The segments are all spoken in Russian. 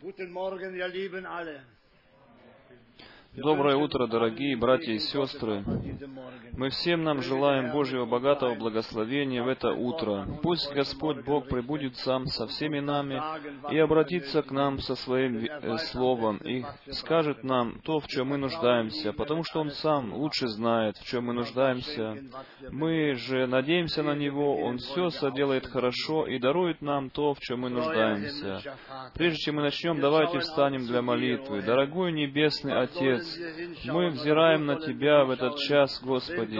Guten Morgen, ihr Lieben alle. Доброе утро, дорогие братья и сестры. Мы всем нам желаем Божьего богатого благословения в это утро. Пусть Господь Бог пребудет сам со всеми нами и обратится к нам со своим э, словом и скажет нам то, в чем мы нуждаемся, потому что Он сам лучше знает, в чем мы нуждаемся. Мы же надеемся на Него, Он все соделает хорошо и дарует нам то, в чем мы нуждаемся. Прежде чем мы начнем, давайте встанем для молитвы. Дорогой Небесный Отец, мы взираем на Тебя в этот час, Господи.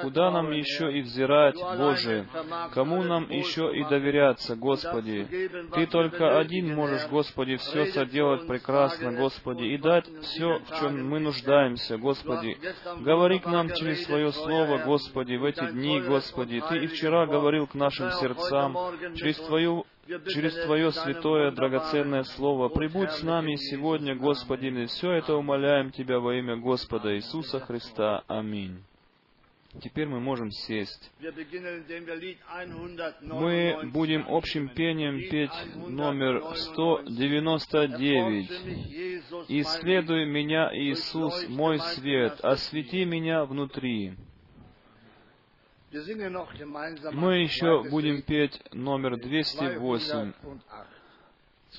Куда нам еще и взирать, Боже? Кому нам еще и доверяться, Господи? Ты только один можешь, Господи, все соделать прекрасно, Господи, и дать все, в чем мы нуждаемся, Господи. Говори к нам через Свое Слово, Господи, в эти дни, Господи. Ты и вчера говорил к нашим сердцам через Твою через Твое святое, драгоценное Слово. Прибудь с нами сегодня, Господи, мы все это умоляем Тебя во имя Господа Иисуса Христа. Аминь. Теперь мы можем сесть. Мы будем общим пением петь номер 199. «Исследуй меня, Иисус, мой свет, освети меня внутри». Мы еще будем петь номер 208.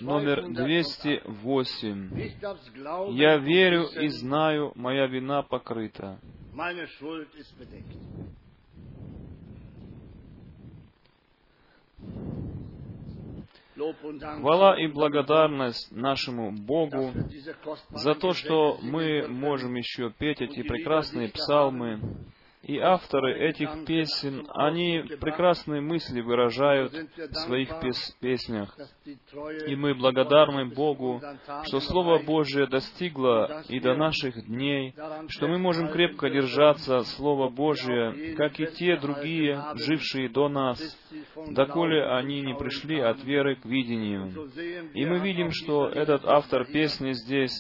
Номер 208. «Я верю и знаю, моя вина покрыта». Хвала и благодарность нашему Богу за то, что мы можем еще петь эти прекрасные псалмы, и авторы этих песен, они прекрасные мысли выражают в своих пес песнях. И мы благодарны Богу, что Слово Божие достигло и до наших дней, что мы можем крепко держаться Слова Божие, как и те другие, жившие до нас, доколе они не пришли от веры к видению. И мы видим, что этот автор песни здесь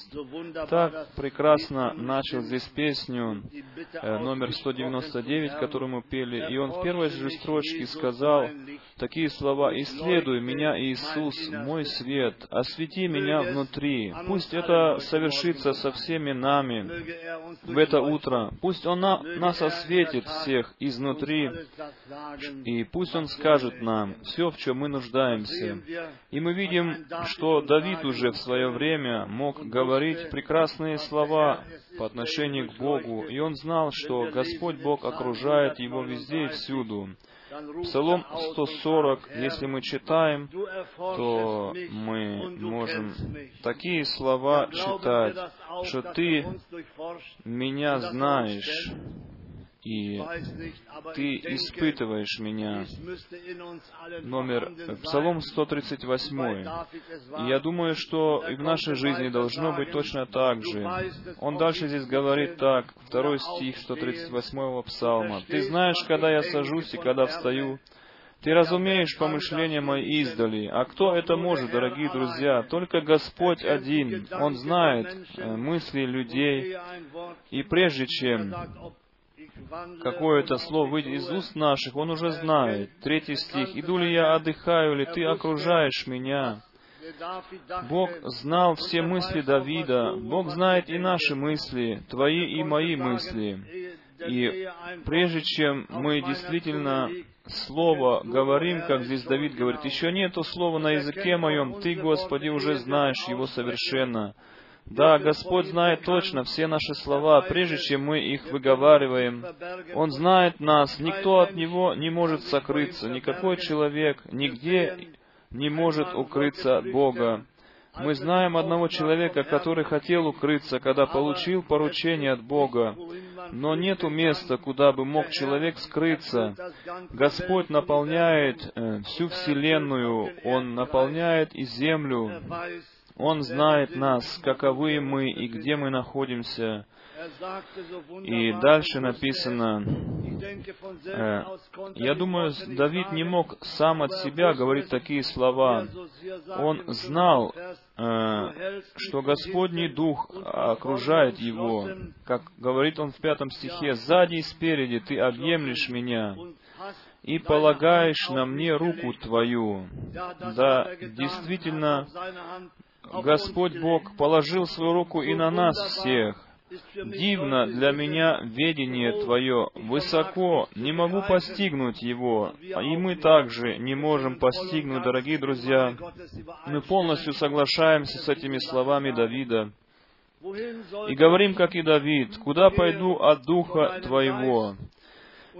так прекрасно начал здесь песню, э, номер 190 99, которую мы пели, и он в первой же строчке сказал такие слова «Исследуй меня, Иисус, мой свет, освети меня внутри». Пусть это совершится со всеми нами в это утро. Пусть Он на, нас осветит всех изнутри, и пусть Он скажет нам все, в чем мы нуждаемся. И мы видим, что Давид уже в свое время мог говорить прекрасные слова по отношению к Богу, и он знал, что Господь Бог окружает его везде и всюду. Псалом 140, если мы читаем, то мы можем такие слова читать, что «Ты меня знаешь, и ты испытываешь меня. Номер Псалом 138. И я думаю, что и в нашей жизни должно быть точно так же. Он дальше здесь говорит так, второй стих 138 Псалма. «Ты знаешь, когда я сажусь и когда встаю, ты разумеешь помышления мои издали. А кто это может, дорогие друзья? Только Господь один. Он знает э, мысли людей. И прежде чем какое-то слово выйдет из уст наших, Он уже знает. Третий стих. «Иду ли я, отдыхаю ли, Ты окружаешь меня». Бог знал все мысли Давида. Бог знает и наши мысли, твои и мои мысли. И прежде чем мы действительно слово говорим, как здесь Давид говорит, еще нету слова на языке моем, Ты, Господи, уже знаешь его совершенно. Да, Господь знает точно все наши слова, прежде чем мы их выговариваем. Он знает нас, никто от Него не может сокрыться, никакой человек нигде не может укрыться от Бога. Мы знаем одного человека, который хотел укрыться, когда получил поручение от Бога, но нету места, куда бы мог человек скрыться. Господь наполняет э, всю Вселенную, Он наполняет и землю, он знает нас, каковы мы и где мы находимся. И дальше написано, э, я думаю, Давид не мог сам от себя говорить такие слова. Он знал, э, что Господний Дух окружает его. Как говорит он в пятом стихе, «Сзади и спереди ты объемлешь меня, и полагаешь на мне руку Твою». Да, действительно, Господь Бог положил свою руку и на нас всех. Дивно для меня ведение Твое, высоко, не могу постигнуть его, и мы также не можем постигнуть, дорогие друзья. Мы полностью соглашаемся с этими словами Давида. И говорим, как и Давид, «Куда пойду от Духа Твоего,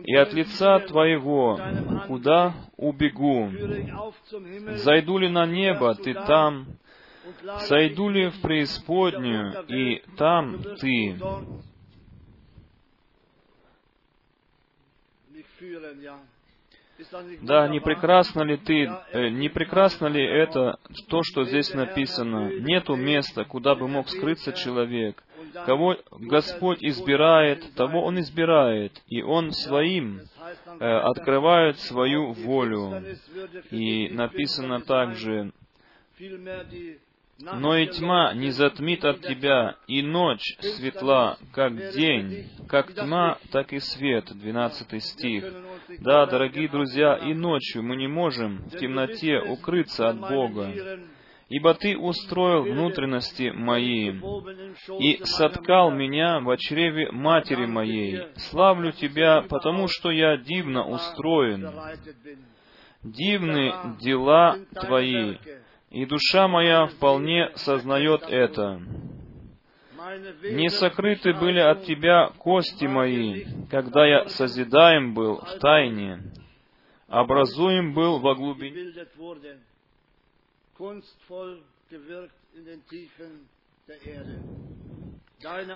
и от лица Твоего, куда убегу? Зайду ли на небо, Ты там, Сойду ли в преисподнюю, и там ты? Да, не прекрасно ли ты, э, не прекрасно ли это, то, что здесь написано? Нету места, куда бы мог скрыться человек. Кого Господь избирает, того Он избирает, и Он своим э, открывает свою волю. И написано также, но и тьма не затмит от тебя, и ночь светла, как день, как тьма, так и свет. Двенадцатый стих. Да, дорогие друзья, и ночью мы не можем в темноте укрыться от Бога. Ибо Ты устроил внутренности мои и соткал меня в чреве матери моей. Славлю Тебя, потому что я дивно устроен. Дивны дела Твои, и душа моя вполне сознает это. Не сокрыты были от Тебя кости мои, когда я созидаем был в тайне, образуем был во глубине.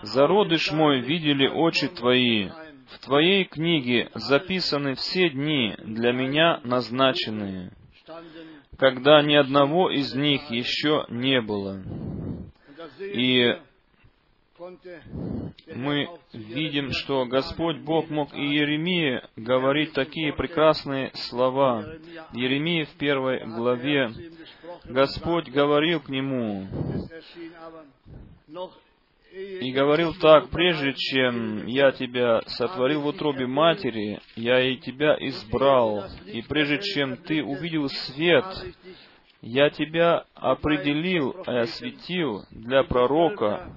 Зародыш мой видели очи Твои, в Твоей книге записаны все дни для меня назначенные когда ни одного из них еще не было. И мы видим, что Господь Бог мог и Еремии говорить такие прекрасные слова. Еремия в первой главе Господь говорил к нему, и говорил так, прежде чем я тебя сотворил в утробе матери, я и тебя избрал, и прежде чем ты увидел свет, я тебя определил и осветил для пророка,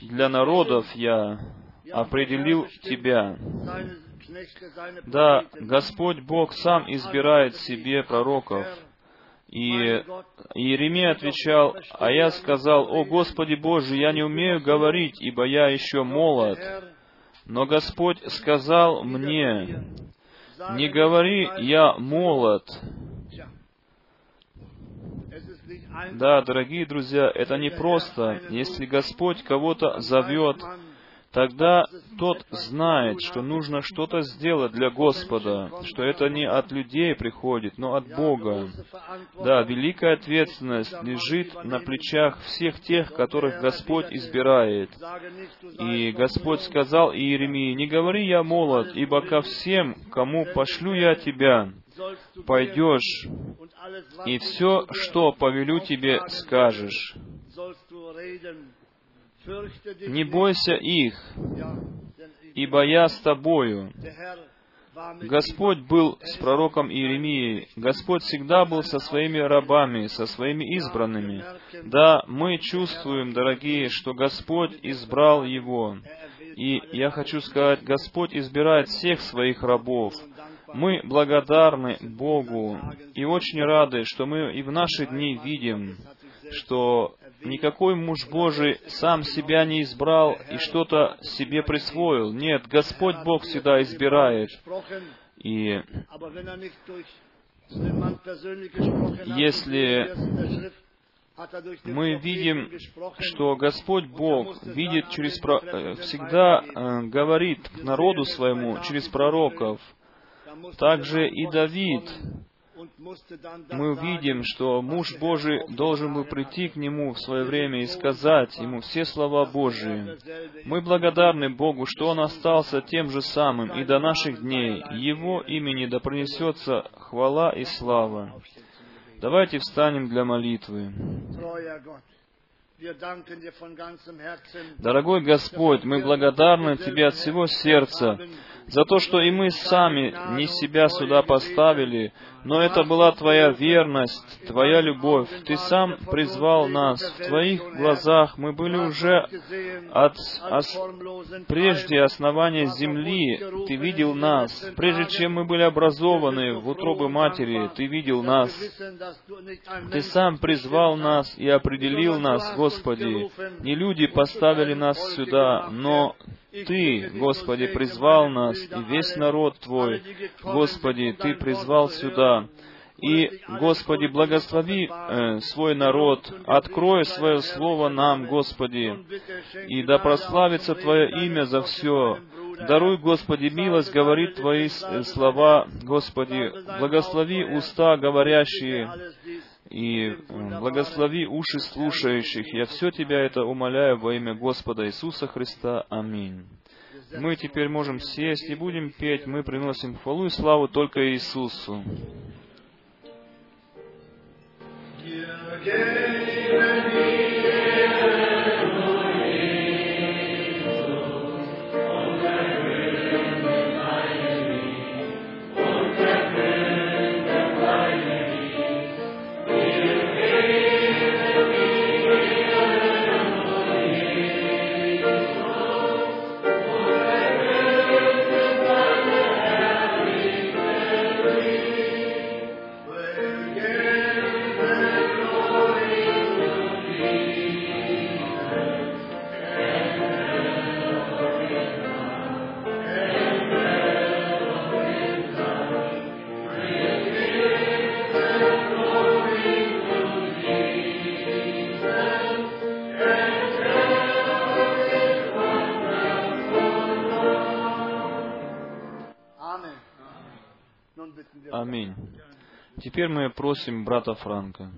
для народов я определил тебя. Да, Господь Бог сам избирает себе пророков. И Иеремия отвечал, а я сказал, «О Господи Боже, я не умею говорить, ибо я еще молод». Но Господь сказал мне, «Не говори, я молод». Да, дорогие друзья, это не просто. Если Господь кого-то зовет, тогда тот знает, что нужно что-то сделать для Господа, что это не от людей приходит, но от Бога. Да, великая ответственность лежит на плечах всех тех, которых Господь избирает. И Господь сказал Иеремии, «Не говори я молод, ибо ко всем, кому пошлю я тебя, пойдешь, и все, что повелю тебе, скажешь». Не бойся их, ибо я с тобою. Господь был с пророком Иеремией. Господь всегда был со своими рабами, со своими избранными. Да, мы чувствуем, дорогие, что Господь избрал его. И я хочу сказать, Господь избирает всех своих рабов. Мы благодарны Богу и очень рады, что мы и в наши дни видим, что никакой муж Божий сам себя не избрал и что-то себе присвоил. Нет, Господь Бог всегда избирает. И если мы видим, что Господь Бог видит через э, всегда э, говорит народу своему через пророков, также и Давид мы увидим, что муж Божий должен был прийти к нему в свое время и сказать ему все слова Божии. Мы благодарны Богу, что он остался тем же самым и до наших дней. Его имени да пронесется хвала и слава. Давайте встанем для молитвы. Дорогой Господь, мы благодарны Тебе от всего сердца за то, что и мы сами не себя сюда поставили, Но это была Твоя верность, Твоя любовь. Ты сам призвал нас. В Твоих глазах мы были уже от, от прежде основания земли. Ты видел нас. Прежде чем мы были образованы в утробы матери, Ты видел нас. Ты сам призвал нас и определил нас, Господи. Не люди поставили нас сюда, но ты, Господи, призвал нас, и весь народ Твой, Господи, Ты призвал сюда. И, Господи, благослови э, свой народ, открой свое слово нам, Господи, и да прославится Твое имя за все. Даруй, Господи, милость говорит Твои слова, Господи, благослови уста говорящие, и благослови уши слушающих. Я все Тебя это умоляю во имя Господа Иисуса Христа. Аминь. Мы теперь можем сесть и будем петь. Мы приносим хвалу и славу только Иисусу. Yeah, Теперь мы просим брата Франка.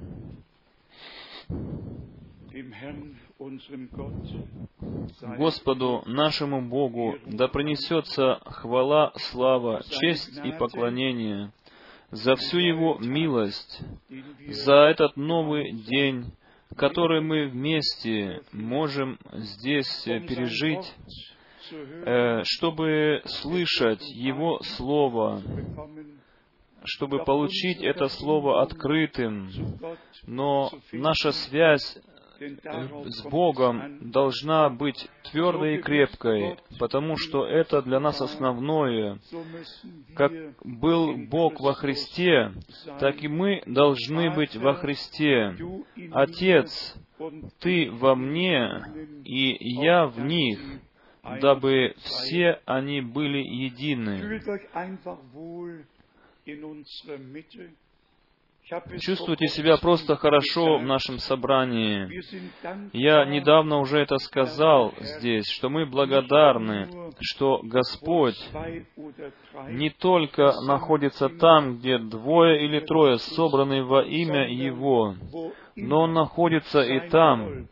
Господу нашему Богу да принесется хвала, слава, честь и поклонение за всю Его милость, за этот новый день, который мы вместе можем здесь пережить, э, чтобы слышать Его Слово, чтобы получить это слово открытым, но наша связь с Богом должна быть твердой и крепкой, потому что это для нас основное. Как был Бог во Христе, так и мы должны быть во Христе. Отец, Ты во мне, и я в них, дабы все они были едины. Чувствуйте себя просто хорошо в нашем собрании. Я недавно уже это сказал здесь, что мы благодарны, что Господь не только находится там, где двое или трое собраны во имя Его, но Он находится и там,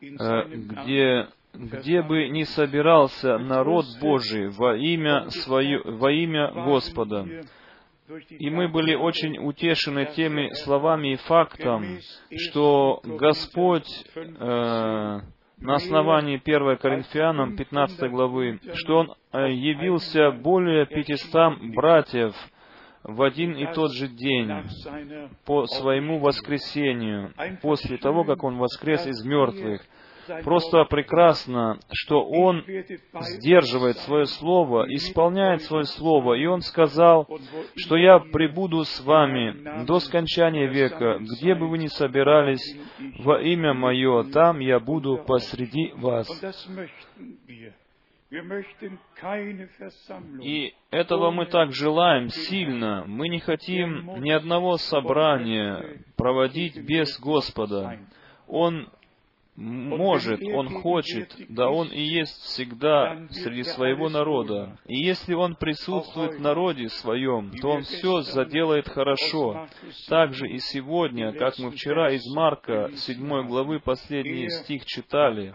э, где где бы ни собирался народ Божий во имя, свое, во имя Господа. И мы были очень утешены теми словами и фактом, что Господь э, на основании 1 Коринфянам 15 главы, что Он э, явился более 500 братьев в один и тот же день по своему воскресению, после того, как Он воскрес из мертвых просто прекрасно, что Он сдерживает свое слово, исполняет свое слово. И Он сказал, что я прибуду с вами до скончания века, где бы вы ни собирались во имя Мое, там я буду посреди вас. И этого мы так желаем сильно. Мы не хотим ни одного собрания проводить без Господа. Он может, Он хочет, да Он и есть всегда среди своего народа. И если Он присутствует в народе своем, то Он все заделает хорошо. Так же и сегодня, как мы вчера из Марка 7 главы последний стих читали,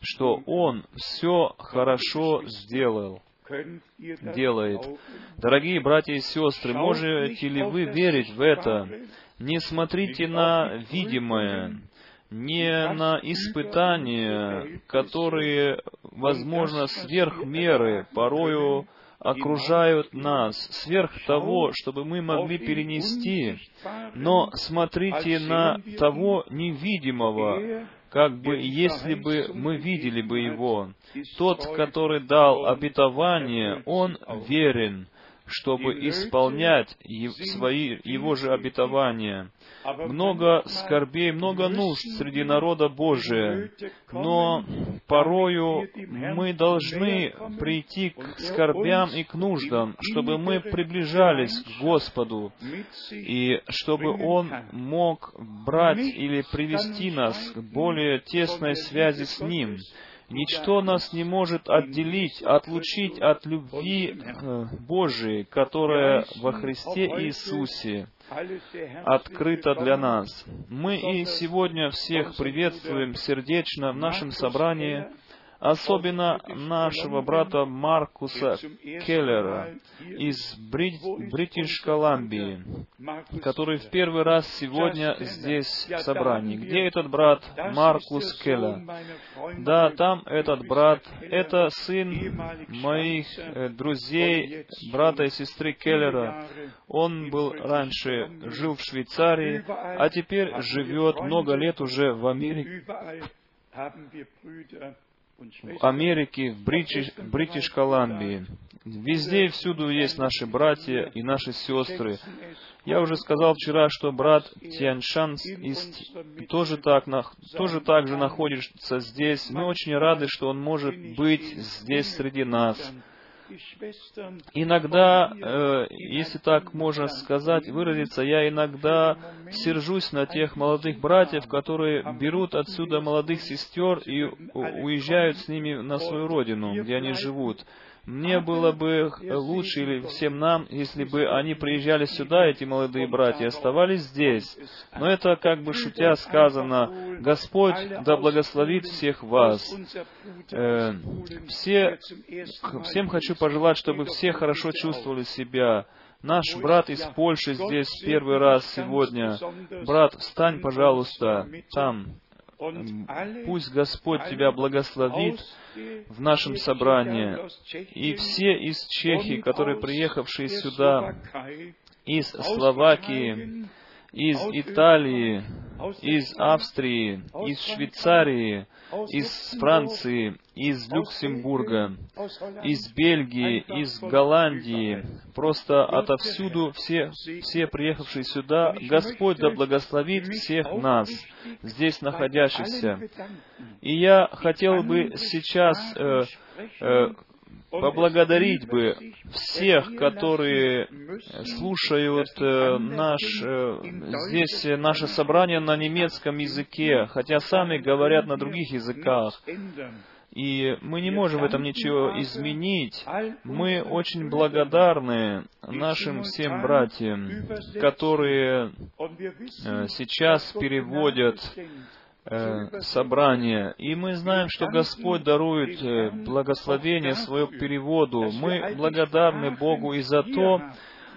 что Он все хорошо сделал делает. Дорогие братья и сестры, можете ли вы верить в это? Не смотрите на видимое, не на испытания, которые, возможно, сверх меры, порою окружают нас, сверх того, чтобы мы могли перенести. Но смотрите на того невидимого, как бы если бы мы видели бы Его. Тот, который дал обетование, Он верен, чтобы исполнять свои, Его же обетования. Много скорбей, много нужд среди народа Божия, но порою мы должны прийти к скорбям и к нуждам, чтобы мы приближались к Господу, и чтобы Он мог брать или привести нас к более тесной связи с Ним. Ничто нас не может отделить, отлучить от любви э, Божией, которая во Христе Иисусе открыто для нас. Мы и сегодня всех приветствуем сердечно в нашем собрании, особенно нашего брата Маркуса Келлера из Бритиш Колумбии, который в первый раз сегодня здесь в собрании. Где этот брат Маркус Келлер? Да, там этот брат, это сын моих э, друзей, брата и сестры Келлера. Он был раньше, жил в Швейцарии, а теперь живет много лет уже в Америке Америке, в Бритиш, Бритиш Колумбии. Везде и всюду есть наши братья и наши сестры. Я уже сказал вчера, что брат Тяньшан тоже, так, тоже так же находится здесь. Мы очень рады, что он может быть здесь среди нас. Иногда, э, если так можно сказать, выразиться, я иногда сержусь на тех молодых братьев, которые берут отсюда молодых сестер и уезжают с ними на свою родину, где они живут. Мне было бы лучше, или всем нам, если бы они приезжали сюда, эти молодые братья, оставались здесь. Но это, как бы шутя сказано, Господь да благословит всех вас. Э, все, всем хочу пожелать, чтобы все хорошо чувствовали себя. Наш брат из Польши здесь первый раз сегодня. Брат, встань, пожалуйста, там. Пусть Господь тебя благословит в нашем собрании. И все из Чехии, которые приехавшие сюда, из Словакии, из Италии, из Австрии, из Швейцарии, из Франции, из Люксембурга, из Бельгии, из Голландии, просто отовсюду все, все приехавшие сюда, Господь да благословит всех нас, здесь находящихся. И я хотел бы сейчас э, э, поблагодарить бы всех, которые слушают э, наш, э, здесь наше собрание на немецком языке, хотя сами говорят на других языках. И мы не можем в этом ничего изменить. Мы очень благодарны нашим всем братьям, которые э, сейчас переводят Э, собрания. И мы знаем, что Господь дарует э, благословение свое переводу. Мы благодарны Богу и за то,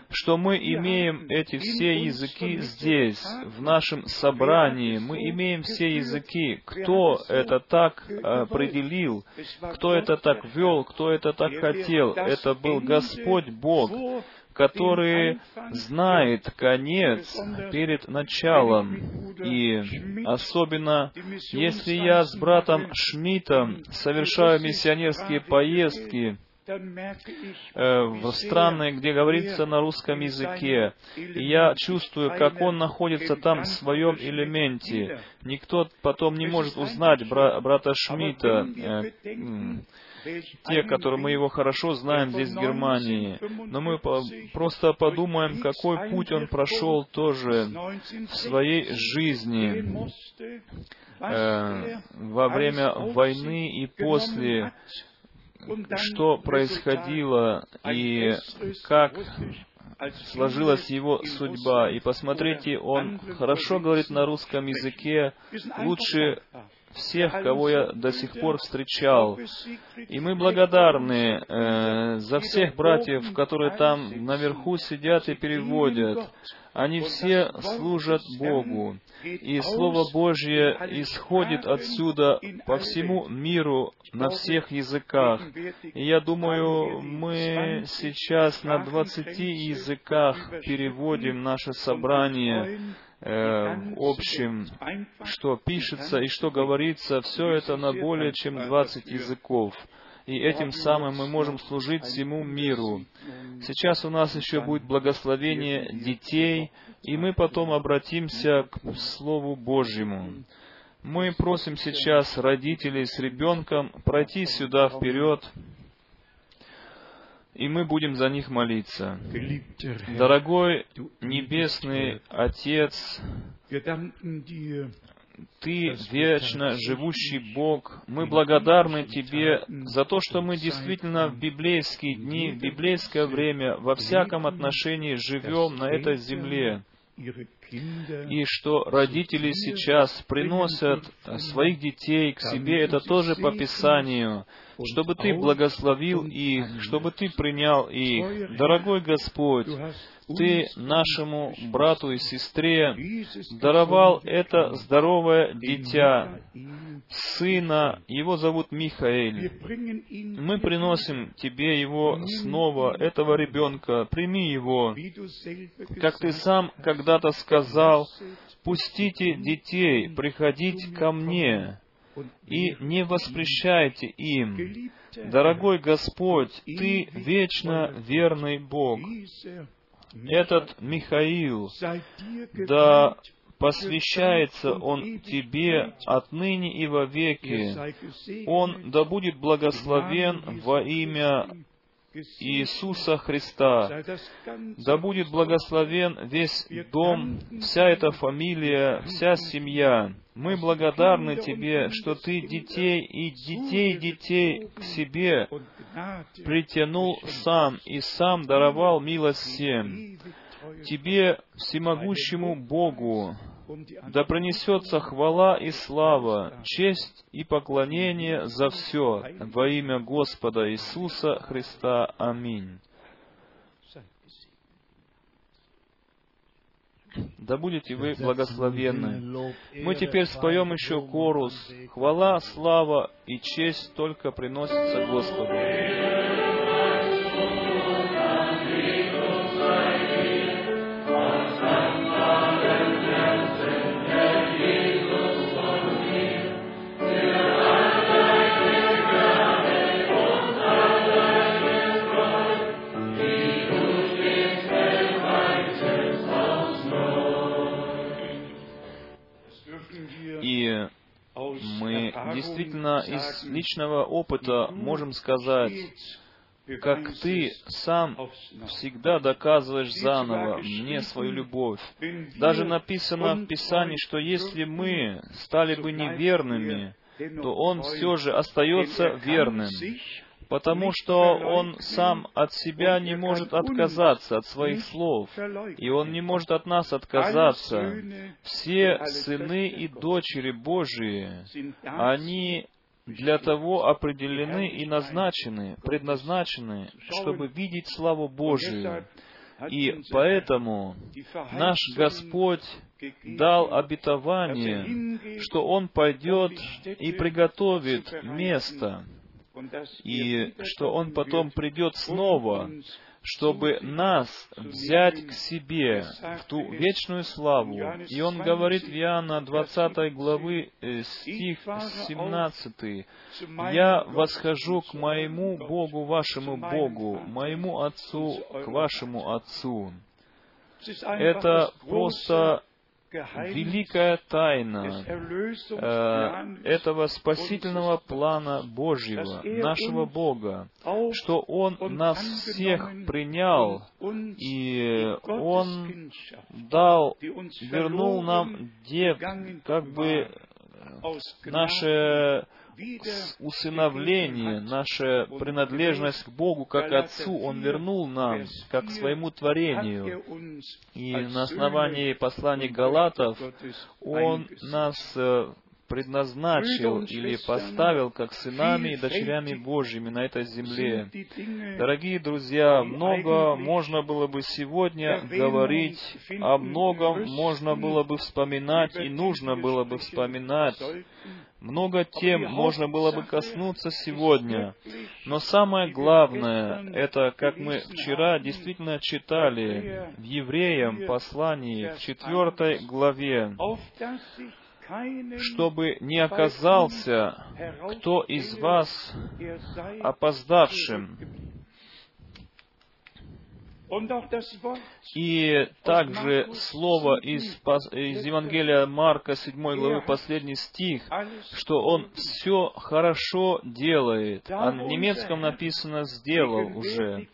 что мы имеем эти все языки здесь, в нашем собрании. Мы имеем все языки. Кто это так определил? Кто это так вел? Кто это так хотел? Это был Господь Бог который знает конец перед началом. И особенно, если я с братом Шмидтом совершаю миссионерские поездки, э, в страны, где говорится на русском языке. И я чувствую, как он находится там в своем элементе. Никто потом не может узнать бра- брата Шмидта, э, те, которые мы его хорошо знаем здесь, в Германии. Но мы по просто подумаем, какой путь он прошел тоже в своей жизни э, во время войны и после, что происходило и как сложилась его судьба. И посмотрите, он хорошо говорит на русском языке, лучше всех, кого я до сих пор встречал. И мы благодарны э, за всех братьев, которые там наверху сидят и переводят. Они все служат Богу. И Слово Божье исходит отсюда по всему миру на всех языках. И я думаю, мы сейчас на двадцати языках переводим наше собрание э, общем, что пишется и что говорится, все это на более чем 20 языков. И этим самым мы можем служить всему миру. Сейчас у нас еще будет благословение детей, и мы потом обратимся к Слову Божьему. Мы просим сейчас родителей с ребенком пройти сюда вперед, и мы будем за них молиться. Дорогой Небесный Отец, ты вечно живущий Бог. Мы благодарны Тебе за то, что мы действительно в библейские дни, в библейское время, во всяком отношении живем на этой земле и что родители сейчас приносят своих детей к себе, это тоже по Писанию, чтобы Ты благословил их, чтобы Ты принял их. Дорогой Господь, ты нашему брату и сестре даровал это здоровое дитя, сына, его зовут Михаэль. Мы приносим тебе его снова, этого ребенка, прими его. Как ты сам когда-то сказал, пустите детей приходить ко мне и не воспрещайте им. Дорогой Господь, Ты вечно верный Бог этот Михаил, да посвящается он Тебе отныне и вовеки. Он да будет благословен во имя Иисуса Христа. Да будет благословен весь дом, вся эта фамилия, вся семья. Мы благодарны Тебе, что Ты детей и детей детей к себе притянул сам и сам даровал милость всем. Тебе, всемогущему Богу, да принесется хвала и слава, честь и поклонение за все во имя Господа Иисуса Христа. Аминь. Да будете вы благословенны. Мы теперь споем еще корус. Хвала, слава и честь только приносится Господу. Действительно из личного опыта можем сказать, как ты сам всегда доказываешь заново мне свою любовь. Даже написано в Писании, что если мы стали бы неверными, то Он все же остается верным потому что он сам от себя не может отказаться от своих слов, и он не может от нас отказаться. Все сыны и дочери Божии, они для того определены и назначены, предназначены, чтобы видеть славу Божию. И поэтому наш Господь дал обетование, что Он пойдет и приготовит место, и что Он потом придет снова, чтобы нас взять к себе в ту вечную славу. И Он говорит в Иоанна 20 главы, э, стих 17, «Я восхожу к моему Богу, вашему Богу, моему Отцу, к вашему Отцу». Это просто великая тайна э, этого спасительного плана Божьего, нашего Бога, что Он нас всех принял, и Он дал, вернул нам дев, как бы наше усыновление, наша принадлежность к Богу как Отцу, Он вернул нам, как своему творению. И на основании посланий Галатов Он нас э, предназначил или поставил как сынами и дочерями Божьими на этой земле. Дорогие друзья, много можно было бы сегодня говорить, о многом можно было бы вспоминать и нужно было бы вспоминать. Много тем можно было бы коснуться сегодня, но самое главное, это, как мы вчера действительно читали в Евреям послании в четвертой главе, чтобы не оказался кто из вас опоздавшим. И также слово из, из Евангелия Марка 7 главы, последний стих, что он все хорошо делает. А в немецком написано «сделал» уже.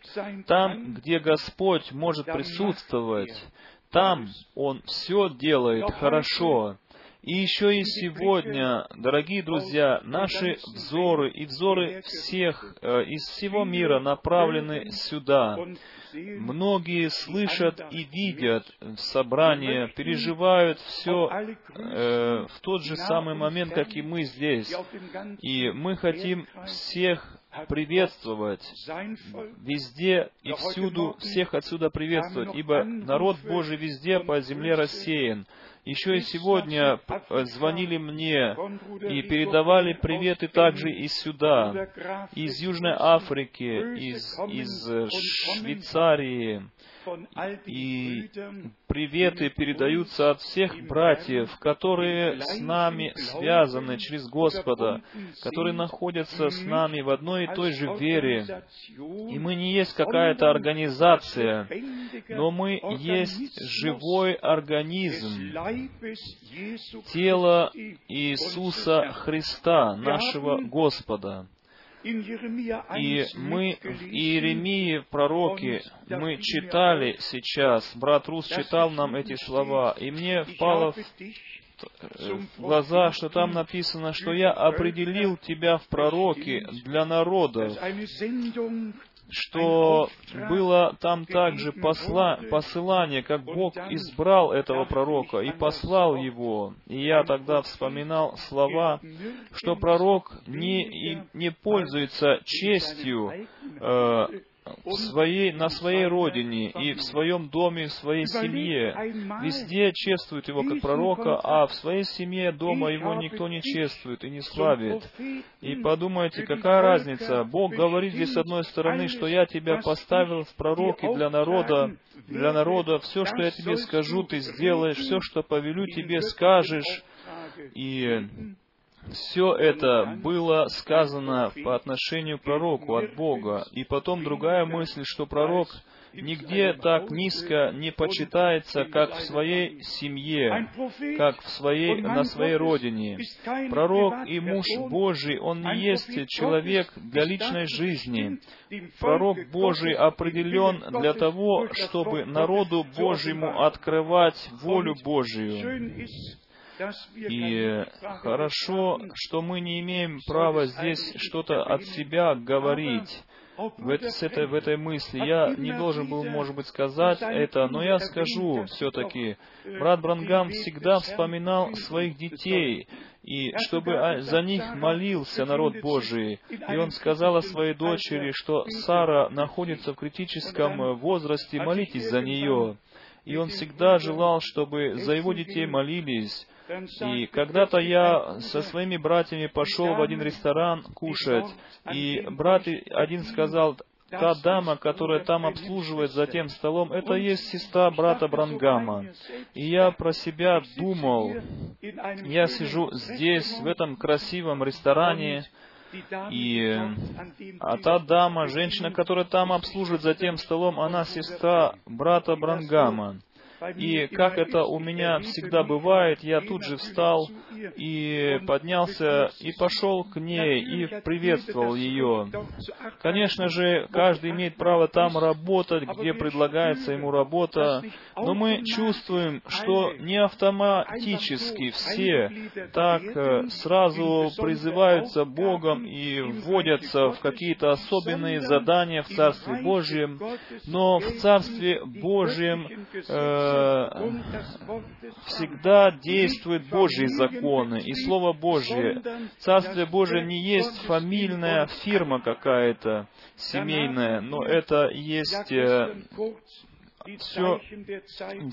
Там, где Господь может присутствовать, там Он все делает хорошо. И еще и сегодня, дорогие друзья, наши взоры и взоры всех э, из всего мира направлены сюда. Многие слышат и видят собрание, переживают все э, в тот же самый момент, как и мы здесь. И мы хотим всех приветствовать везде и всюду, всех отсюда приветствовать, ибо народ Божий везде по земле рассеян. Еще и сегодня э, звонили мне и передавали приветы также из сюда, из Южной Африки, из, из э, Швейцарии, и приветы передаются от всех братьев, которые с нами связаны через Господа, которые находятся с нами в одной и той же вере. И мы не есть какая-то организация, но мы есть живой организм, тело Иисуса Христа, нашего Господа. И мы в Иеремии, в пророке, мы читали сейчас, брат Рус читал нам эти слова, и мне впало в в глаза, что там написано, что я определил тебя в пророке для народов, что было там также посла, посылание, как Бог избрал этого пророка и послал его. И я тогда вспоминал слова, что пророк не, не пользуется честью э, в своей, на своей родине и в своем доме, в своей семье. Везде чествуют его как пророка, а в своей семье, дома его никто не чествует и не славит. И подумайте, какая разница? Бог говорит здесь с одной стороны, что я тебя поставил в пророки для народа, для народа, все, что я тебе скажу, ты сделаешь, все, что повелю тебе, скажешь. И все это было сказано по отношению к пророку от Бога. И потом другая мысль, что пророк нигде так низко не почитается, как в своей семье, как в своей, на своей родине. Пророк и муж Божий, он не есть человек для личной жизни. Пророк Божий определен для того, чтобы народу Божьему открывать волю Божию. И хорошо, что мы не имеем права здесь что-то от себя говорить. В, это, с этой, в этой мысли. Я не должен был, может быть, сказать это, но я скажу все-таки. Брат Брангам всегда вспоминал своих детей, и чтобы за них молился народ Божий. И он сказал о своей дочери, что Сара находится в критическом возрасте, молитесь за нее. И он всегда желал, чтобы за его детей молились, и когда-то я со своими братьями пошел в один ресторан кушать, и брат один сказал, та дама, которая там обслуживает за тем столом, это есть сестра брата Брангама. И я про себя думал, я сижу здесь, в этом красивом ресторане, и а та дама, женщина, которая там обслуживает за тем столом, она сестра брата Брангама. И как это у меня всегда бывает, я тут же встал и поднялся и пошел к ней и приветствовал ее. Конечно же, каждый имеет право там работать, где предлагается ему работа, но мы чувствуем, что не автоматически все так э, сразу призываются Богом и вводятся в какие-то особенные задания в Царстве Божьем, но в Царстве Божьем э, всегда действует Божий закон, законы и Слово Божье. Царствие Божие не есть фамильная фирма какая-то, семейная, но это есть э, все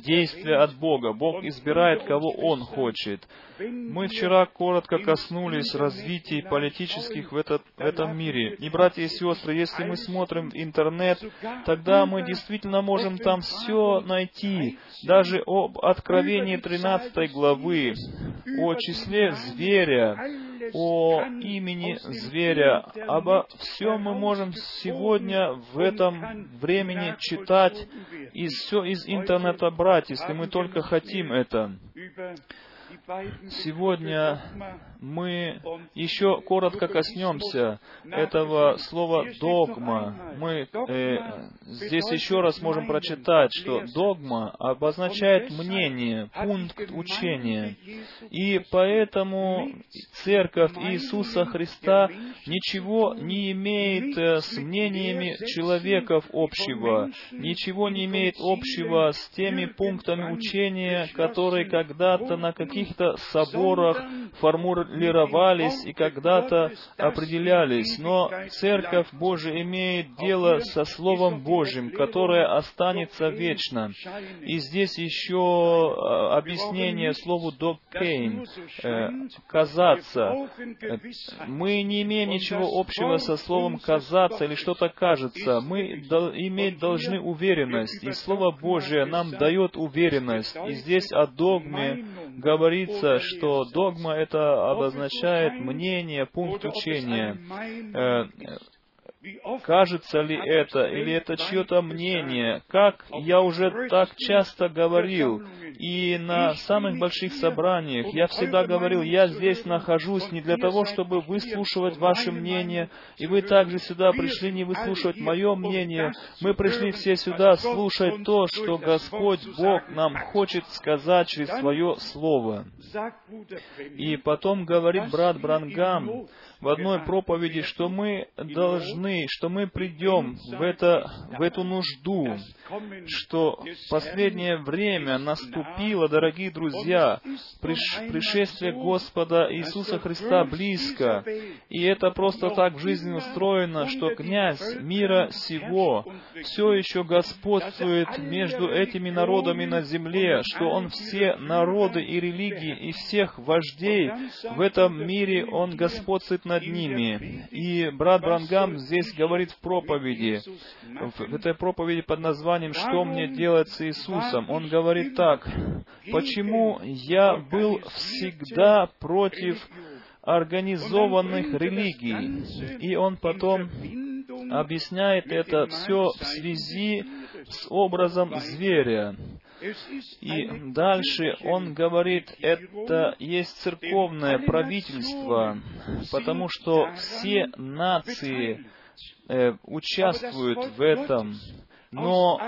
действие от Бога. Бог избирает, кого Он хочет. Мы вчера коротко коснулись развития политических в, этот, в этом мире. И, братья и сестры, если мы смотрим интернет, тогда мы действительно можем там все найти. Даже об Откровении 13 главы, о числе зверя, о имени зверя. Обо всем мы можем сегодня в этом времени читать из все из интернета брать, если мы только хотим это. Сегодня мы еще коротко коснемся этого слова «догма». Мы э, здесь еще раз можем прочитать, что догма обозначает мнение, пункт учения. И поэтому Церковь Иисуса Христа ничего не имеет э, с мнениями человеков общего, ничего не имеет общего с теми пунктами учения, которые когда-то на каких-то соборах формулировались и когда-то определялись. Но Церковь Божия имеет дело со Словом Божьим, которое останется вечно. И здесь еще э, объяснение слову «допейн» э, — «казаться». Мы не имеем ничего общего со словом «казаться» или что-то кажется. Мы иметь должны уверенность, и Слово Божие нам дает уверенность. И здесь о догме говорится, что догма — это обозначает мнение, пункт учения. Кажется ли это, или это чье-то мнение, как я уже так часто говорил, и на самых больших собраниях я всегда говорил, я здесь нахожусь не для того, чтобы выслушивать ваше мнение, и вы также сюда пришли не выслушивать мое мнение, мы пришли все сюда слушать то, что Господь Бог нам хочет сказать через свое Слово. И потом говорит брат Брангам, в одной проповеди, что мы должны, что мы придем в, это, в эту нужду, что последнее время наступило, дорогие друзья, приш, пришествие Господа Иисуса Христа близко, и это просто так в жизни устроено, что князь мира сего все еще господствует между этими народами на земле, что он все народы и религии и всех вождей в этом мире, он господствует над ними. И брат Брангам здесь говорит в проповеди, в этой проповеди под названием «Что мне делать с Иисусом?» Он говорит так, «Почему я был всегда против организованных религий?» И он потом объясняет это все в связи с образом зверя. И дальше он говорит, это есть церковное правительство, потому что все нации э, участвуют в этом. Но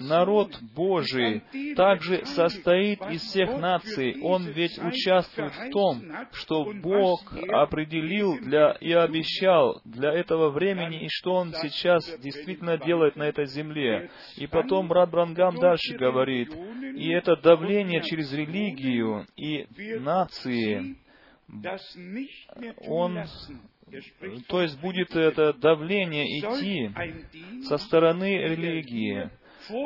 народ Божий также состоит из всех наций. Он ведь участвует в том, что Бог определил для и обещал для этого времени, и что Он сейчас действительно делает на этой земле. И потом брат Брангам дальше говорит, и это давление через религию и нации, он то есть будет это давление идти со стороны религии,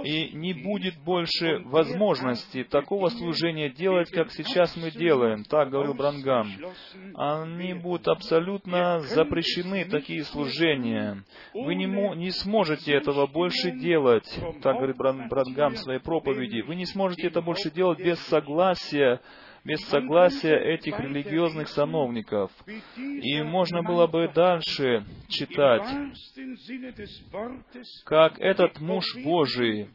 и не будет больше возможности такого служения делать, как сейчас мы делаем, так говорил Брангам. Они будут абсолютно запрещены, такие служения. Вы не, не сможете этого больше делать, так говорит Брангам в своей проповеди. Вы не сможете это больше делать без согласия без согласия этих религиозных сановников. И можно было бы дальше читать, как этот муж Божий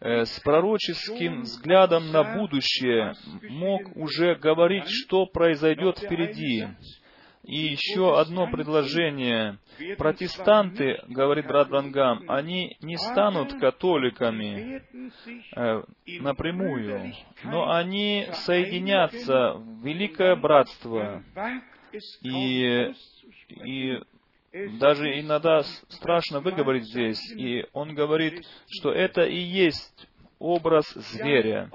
э, с пророческим взглядом на будущее мог уже говорить, что произойдет впереди. И еще одно предложение. Протестанты, говорит брат Брангам, они не станут католиками э, напрямую, но они соединятся в великое братство. И, и даже иногда страшно выговорить здесь. И он говорит, что это и есть образ зверя.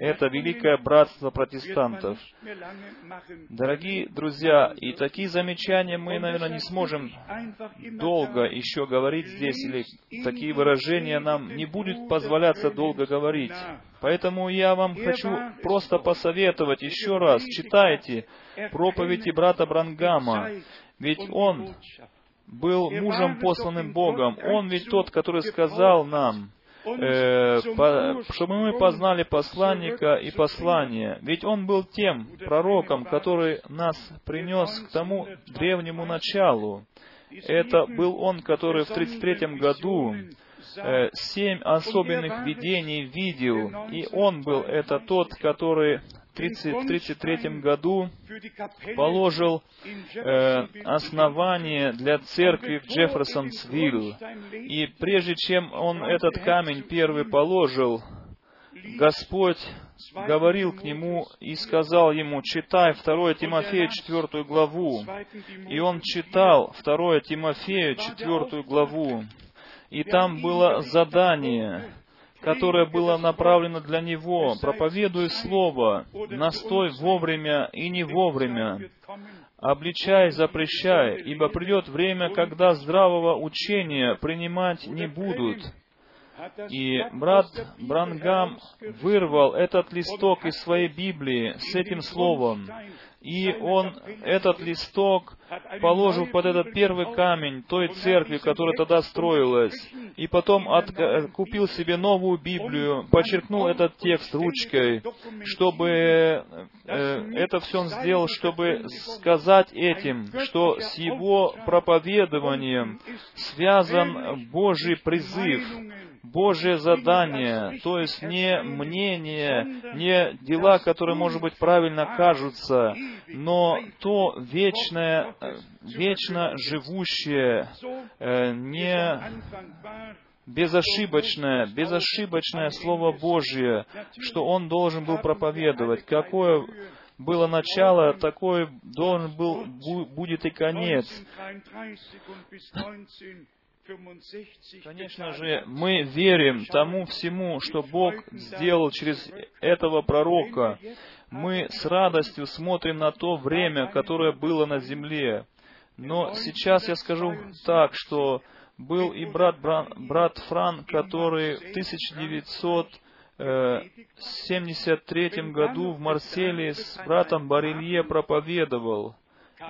Это великое братство протестантов. Дорогие друзья, и такие замечания мы, наверное, не сможем долго еще говорить здесь, или такие выражения нам не будет позволяться долго говорить. Поэтому я вам хочу просто посоветовать еще раз, читайте проповеди брата Брангама, ведь он был мужем, посланным Богом. Он ведь тот, который сказал нам, э, чтобы мы познали посланника и послание. Ведь он был тем пророком, который нас принес к тому древнему началу. Это был он, который в 33 году э, семь особенных видений видел, и он был это тот, который 30, 33 году положил э, основание для церкви в Джефферсонсвилл. И прежде чем он этот камень первый положил, Господь говорил к нему и сказал ему, читай 2 Тимофея 4 главу. И он читал 2 Тимофея 4 главу. И там было задание, которое было направлено для него. Проповедуй Слово, настой вовремя и не вовремя. Обличай, запрещай, ибо придет время, когда здравого учения принимать не будут. И брат Брангам вырвал этот листок из своей Библии с этим словом и он этот листок положил под этот первый камень той церкви, которая тогда строилась, и потом от, купил себе новую Библию, подчеркнул этот текст ручкой, чтобы э, это все он сделал, чтобы сказать этим, что с его проповедованием связан Божий призыв, Божье задание, то есть не мнение, не дела, которые, может быть, правильно кажутся, но то вечное, вечно живущее, э, не безошибочное, безошибочное Слово Божье, что он должен был проповедовать. Какое было начало, такое должен был, будет и конец. Конечно же, мы верим тому всему, что Бог сделал через этого пророка. Мы с радостью смотрим на то время, которое было на земле. Но сейчас я скажу так, что был и брат, брат Фран, который в 1973 э, году в Марселе с братом Барелье проповедовал.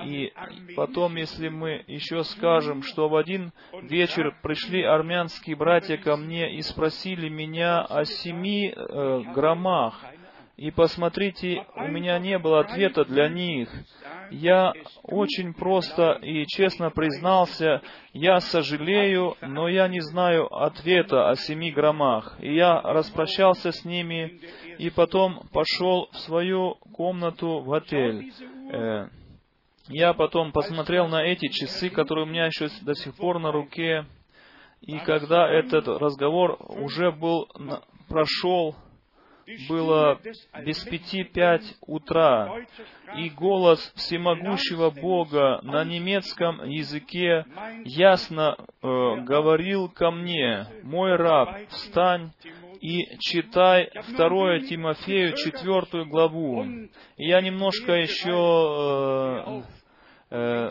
И потом, если мы еще скажем, что в один вечер пришли армянские братья ко мне и спросили меня о семи э, громах, и посмотрите, у меня не было ответа для них. Я очень просто и честно признался, я сожалею, но я не знаю ответа о семи громах. И я распрощался с ними, и потом пошел в свою комнату в отель. Я потом посмотрел на эти часы, которые у меня еще до сих пор на руке, и когда этот разговор уже был, прошел, было без пяти пять утра, и голос всемогущего Бога на немецком языке ясно э, говорил ко мне, «Мой раб, встань и читай 2 Тимофею 4 главу. И я немножко еще э, э,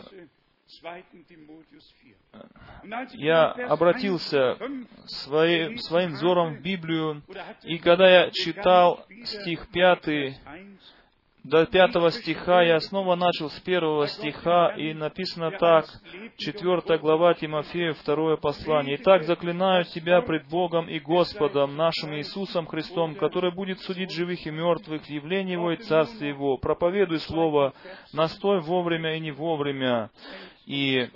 я обратился свои, своим взором в Библию, и когда я читал стих 5, до пятого стиха, я снова начал с первого стиха, и написано так, четвертая глава Тимофею, второе послание. «Итак, заклинаю тебя пред Богом и Господом, нашим Иисусом Христом, который будет судить живых и мертвых в явлении Его и Царстве Его. Проповедуй Слово, настой вовремя и не вовремя». И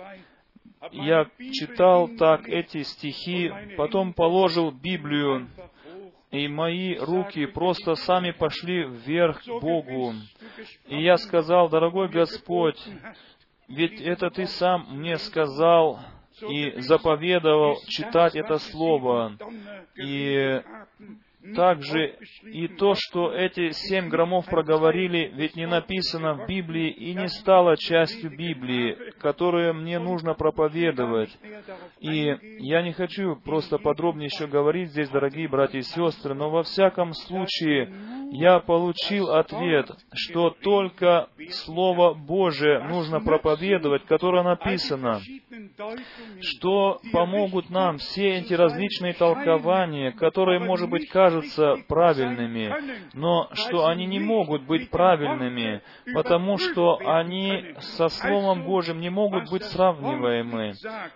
я читал так эти стихи, потом положил Библию и мои руки просто сами пошли вверх к Богу. И я сказал, дорогой Господь, ведь это Ты сам мне сказал и заповедовал читать это Слово. И также и то, что эти семь громов проговорили, ведь не написано в Библии и не стало частью Библии, которую мне нужно проповедовать. И я не хочу просто подробнее еще говорить здесь, дорогие братья и сестры, но во всяком случае я получил ответ, что только Слово Божие нужно проповедовать, которое написано, что помогут нам все эти различные толкования, которые, может быть, кажутся правильными, но что они не могут быть правильными, потому что они со Словом Божьим не могут быть сравниваемы.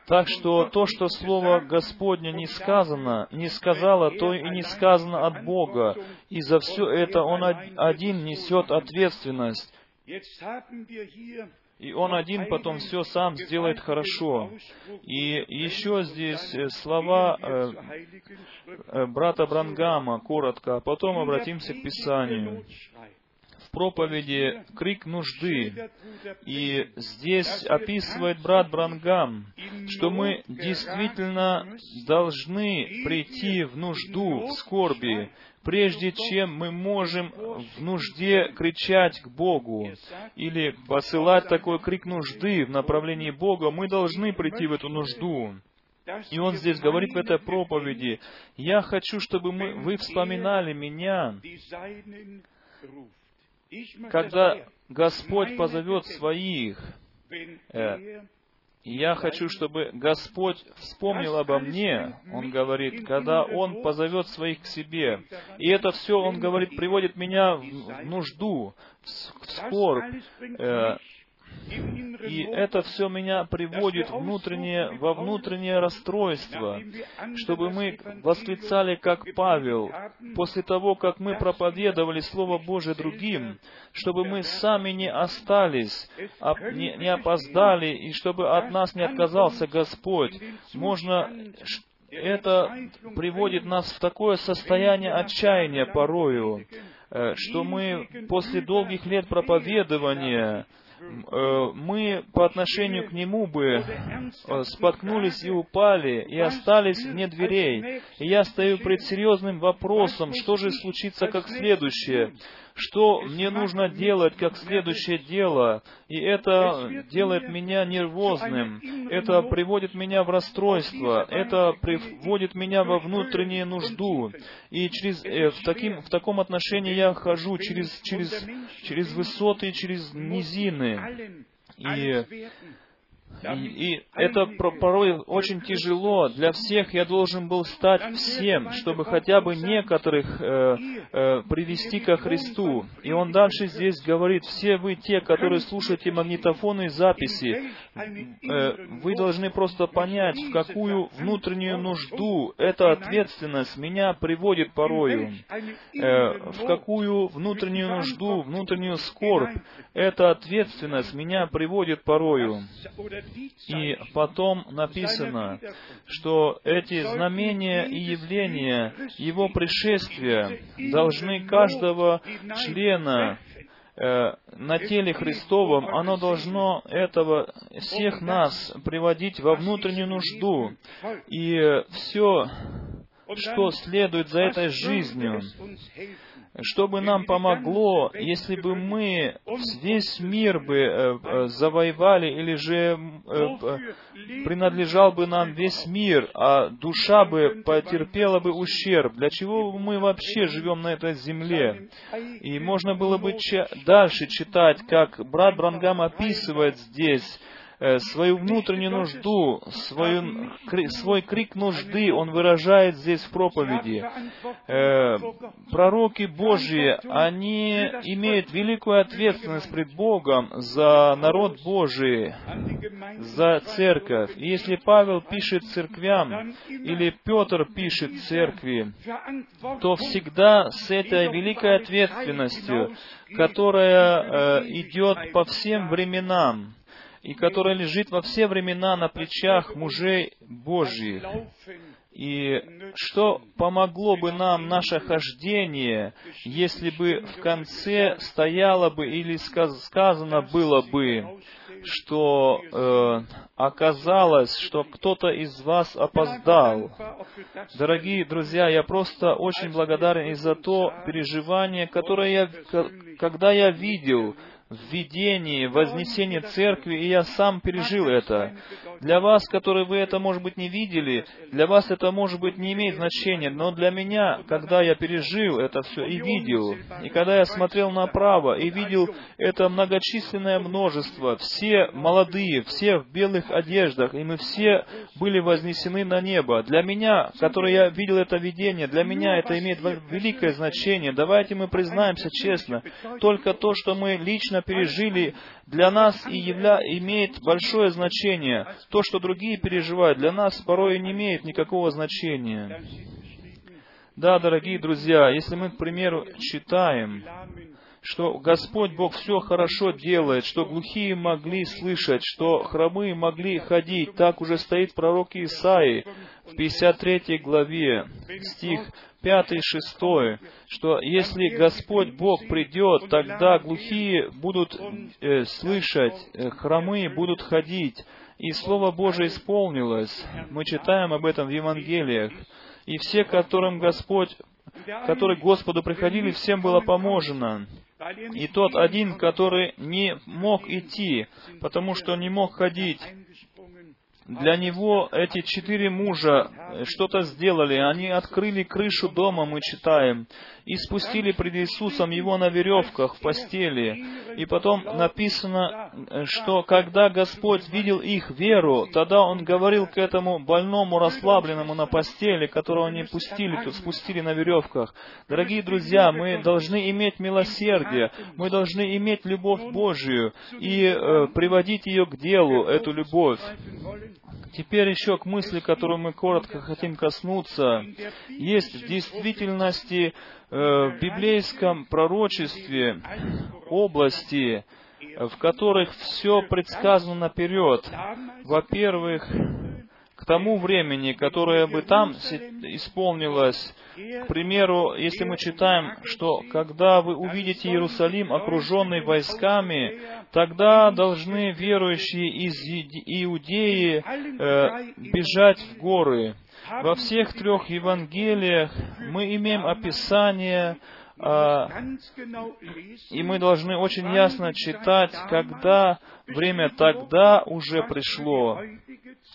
Так что то, что Слово Господне не сказано, не сказала, то и не сказано от Бога. И за все это Он один несет ответственность. И он один потом все сам сделает хорошо. И еще здесь э, слова э, э, брата Брангама, коротко, а потом обратимся к Писанию в проповеди «Крик нужды». И здесь описывает брат Брангам, что мы действительно должны прийти в нужду, в скорби, прежде чем мы можем в нужде кричать к Богу или посылать такой крик нужды в направлении Бога, мы должны прийти в эту нужду. И он здесь говорит в этой проповеди, «Я хочу, чтобы мы, вы вспоминали меня, когда Господь позовет своих, э, я хочу, чтобы Господь вспомнил обо мне, Он говорит, когда Он позовет своих к себе. И это все, Он говорит, приводит меня в нужду, в скорбь, э, и это все меня приводит внутреннее, во внутреннее расстройство, чтобы мы восклицали, как Павел, после того, как мы проповедовали Слово Божие другим, чтобы мы сами не остались, а не, не опоздали, и чтобы от нас не отказался Господь. Можно это приводит нас в такое состояние отчаяния порою, э, что мы после долгих лет проповедования мы по отношению к Нему бы э, споткнулись и упали, и остались вне дверей. И я стою пред серьезным вопросом, что же случится как следующее что мне нужно делать как следующее дело, и это делает меня нервозным, это приводит меня в расстройство, это приводит меня во внутреннюю нужду, и через, э, в, таким, в таком отношении я хожу через, через, через высоты, через низины, и и, и это порой очень тяжело. Для всех я должен был стать всем, чтобы хотя бы некоторых э, э, привести ко Христу. И он дальше здесь говорит, все вы те, которые слушаете магнитофоны и записи, э, вы должны просто понять, в какую внутреннюю нужду эта ответственность меня приводит порою, э, в какую внутреннюю нужду, внутреннюю скорбь эта ответственность меня приводит порою. И потом написано, что эти знамения и явления Его пришествия должны каждого члена э, на теле Христовом, оно должно этого, всех нас приводить во внутреннюю нужду. И все, что следует за этой жизнью, что бы нам помогло, если бы мы весь мир бы э, э, завоевали, или же э, принадлежал бы нам весь мир, а душа бы потерпела бы ущерб. Для чего мы вообще живем на этой земле? И можно было бы дальше читать, как брат Брангам описывает здесь, Э, свою внутреннюю нужду, свою, свой крик нужды он выражает здесь в проповеди. Э, пророки Божьи, они имеют великую ответственность пред Богом за народ Божий, за церковь. И если Павел пишет церквям, или Петр пишет церкви, то всегда с этой великой ответственностью, которая э, идет по всем временам, и которая лежит во все времена на плечах мужей Божьих. И что помогло бы нам наше хождение, если бы в конце стояло бы или сказано было бы, что э, оказалось, что кто-то из вас опоздал. Дорогие друзья, я просто очень благодарен и за то переживание, которое я, когда я видел в видении, вознесении церкви, и я сам пережил это. Для вас, которые вы это, может быть, не видели, для вас это, может быть, не имеет значения, но для меня, когда я пережил это все и видел, и когда я смотрел направо и видел это многочисленное множество, все молодые, все в белых одеждах, и мы все были вознесены на небо. Для меня, который я видел это видение, для меня это имеет великое значение. Давайте мы признаемся честно, только то, что мы лично пережили, для нас и явля... имеет большое значение. То, что другие переживают, для нас порой не имеет никакого значения. Да, дорогие друзья, если мы, к примеру, читаем, что Господь Бог все хорошо делает, что глухие могли слышать, что хромые могли ходить, так уже стоит пророк Исаии в 53 главе, стих 5 и 6, что если Господь Бог придет, тогда глухие будут э, слышать, э, хромые будут ходить, и Слово Божие исполнилось. Мы читаем об этом в Евангелиях. И все, которым Господь, которые к Господу приходили, всем было поможено. И тот один, который не мог идти, потому что не мог ходить, для него эти четыре мужа что-то сделали. Они открыли крышу дома, мы читаем, и спустили пред Иисусом его на веревках в постели. И потом написано, что когда Господь видел их веру, тогда Он говорил к этому больному, расслабленному на постели, которого они пустили, спустили на веревках. Дорогие друзья, мы должны иметь милосердие, мы должны иметь любовь Божию и э, приводить ее к делу, эту любовь. Теперь еще к мысли, которую мы коротко хотим коснуться. Есть в действительности э, в библейском пророчестве области, в которых все предсказано наперед. Во-первых, к тому времени, которое бы там исполнилось, к примеру, если мы читаем, что когда вы увидите Иерусалим, окруженный войсками, тогда должны верующие из Иудеи э, бежать в горы. Во всех трех Евангелиях мы имеем описание а, и мы должны очень ясно читать, когда время тогда уже пришло,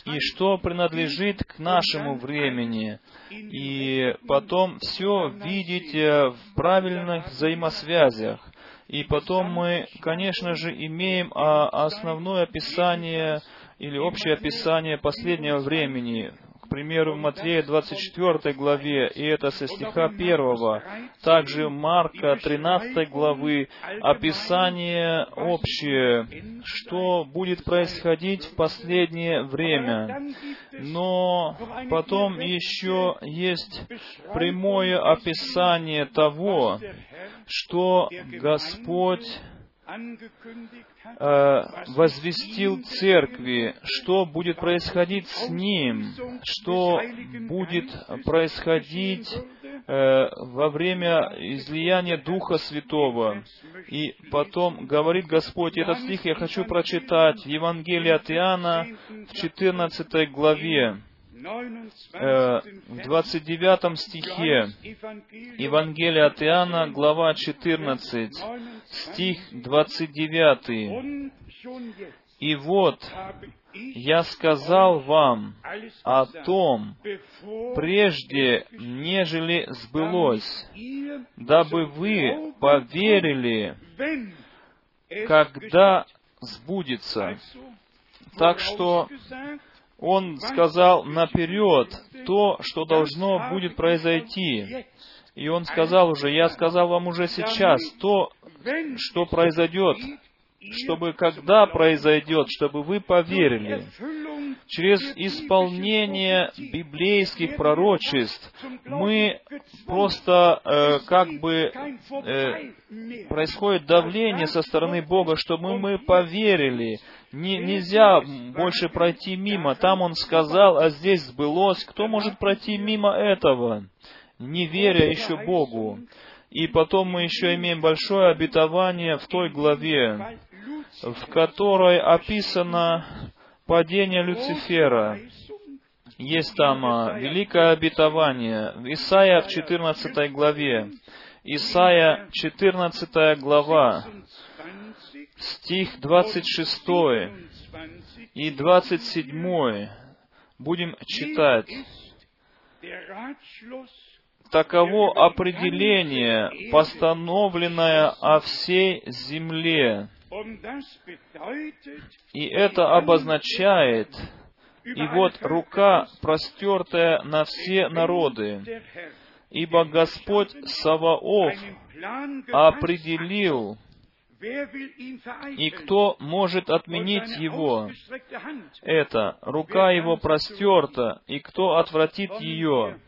и что принадлежит к нашему времени, и потом все видеть в правильных взаимосвязях. И потом мы, конечно же, имеем а, основное описание или общее описание последнего времени, к примеру, в Матвея 24 главе, и это со стиха 1, также Марка 13 главы, описание общее, что будет происходить в последнее время. Но потом еще есть прямое описание того, что Господь возвестил церкви, что будет происходить с ним, что будет происходить э, во время излияния Духа Святого. И потом говорит Господь, этот стих я хочу прочитать, Евангелие от Иоанна в 14 главе. Э, в 29 стихе Евангелия от Иоанна, глава 14, стих 29. «И вот я сказал вам о том, прежде нежели сбылось, дабы вы поверили, когда сбудется. Так что он сказал наперед то, что должно будет произойти. И он сказал уже, я сказал вам уже сейчас то, что произойдет, чтобы когда произойдет, чтобы вы поверили. через исполнение библейских пророчеств мы просто э, как бы э, происходит давление со стороны Бога, чтобы мы поверили. Не, нельзя больше пройти мимо. Там Он сказал, а здесь сбылось. Кто может пройти мимо этого, не веря еще Богу? И потом мы еще имеем большое обетование в той главе, в которой описано падение Люцифера. Есть там а, великое обетование. Исайя в 14 главе. Исайя 14 глава, стих 26 и 27. Будем читать. Таково определение, постановленное о всей земле. И это обозначает, и вот рука, простертая на все народы, ибо Господь Саваоф определил, и кто может отменить его? Это рука его простерта, и кто отвратит ее?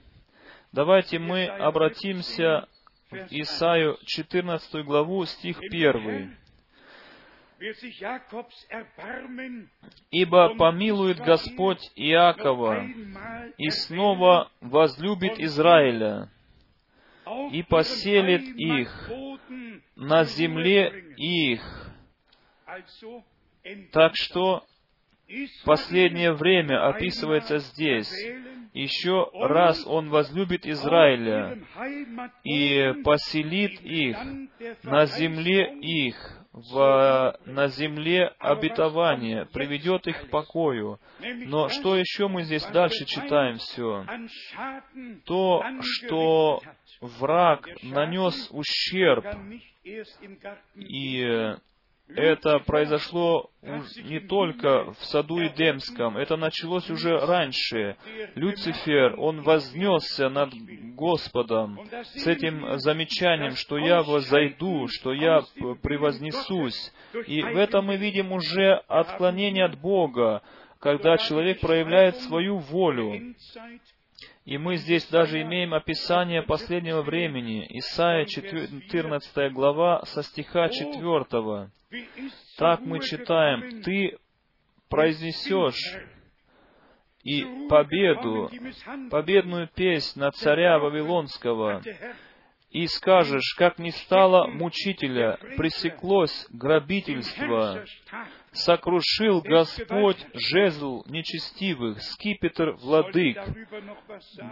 Давайте мы обратимся в Исаию 14 главу, стих 1. «Ибо помилует Господь Иакова, и снова возлюбит Израиля, и поселит их на земле их». Так что последнее время описывается здесь. Еще раз Он возлюбит Израиля и поселит их на земле их, в, на земле обетования, приведет их к покою. Но что еще мы здесь дальше читаем все? То, что враг нанес ущерб, и это произошло не только в саду Эдемском, это началось уже раньше. Люцифер, он вознесся над Господом с этим замечанием, что я возойду, что я превознесусь. И в этом мы видим уже отклонение от Бога, когда человек проявляет свою волю. И мы здесь даже имеем описание последнего времени, Исайя 14 глава со стиха 4. Так мы читаем, «Ты произнесешь и победу, победную песнь на царя Вавилонского, и скажешь, как не стало мучителя, пресеклось грабительство, сокрушил Господь жезл нечестивых, скипетр владык.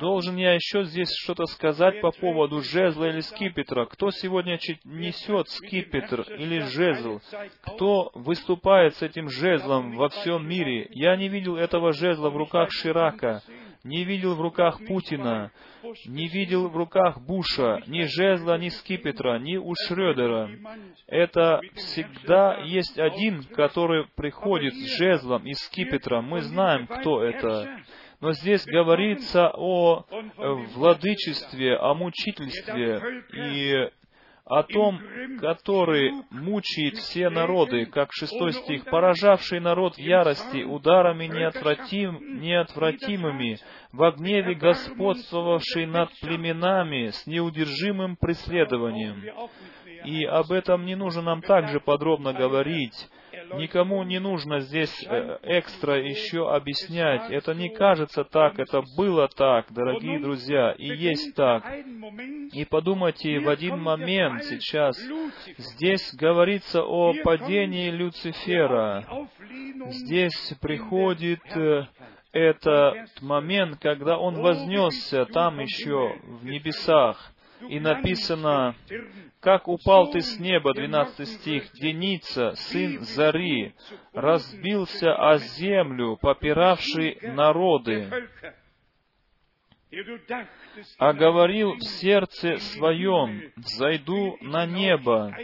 Должен я еще здесь что-то сказать по поводу жезла или скипетра? Кто сегодня несет скипетр или жезл? Кто выступает с этим жезлом во всем мире? Я не видел этого жезла в руках Ширака не видел в руках Путина, не видел в руках Буша, ни жезла, ни скипетра, ни у Шредера. Это всегда есть один, который приходит с жезлом и скипетром. Мы знаем, кто это. Но здесь говорится о владычестве, о мучительстве и о том, который мучает все народы, как шестой стих, поражавший народ в ярости, ударами неотвратим, неотвратимыми, в гневе господствовавший над племенами с неудержимым преследованием. И об этом не нужно нам также подробно говорить. Никому не нужно здесь э, экстра еще объяснять. Это не кажется так, это было так, дорогие друзья, и есть так. И подумайте, в один момент сейчас здесь говорится о падении Люцифера. Здесь приходит э, этот момент, когда он вознесся там еще в небесах. И написано, как упал ты с неба, 12 стих, Деница, сын Зари, разбился о землю, попиравший народы, а говорил в сердце своем, «Зайду на небо,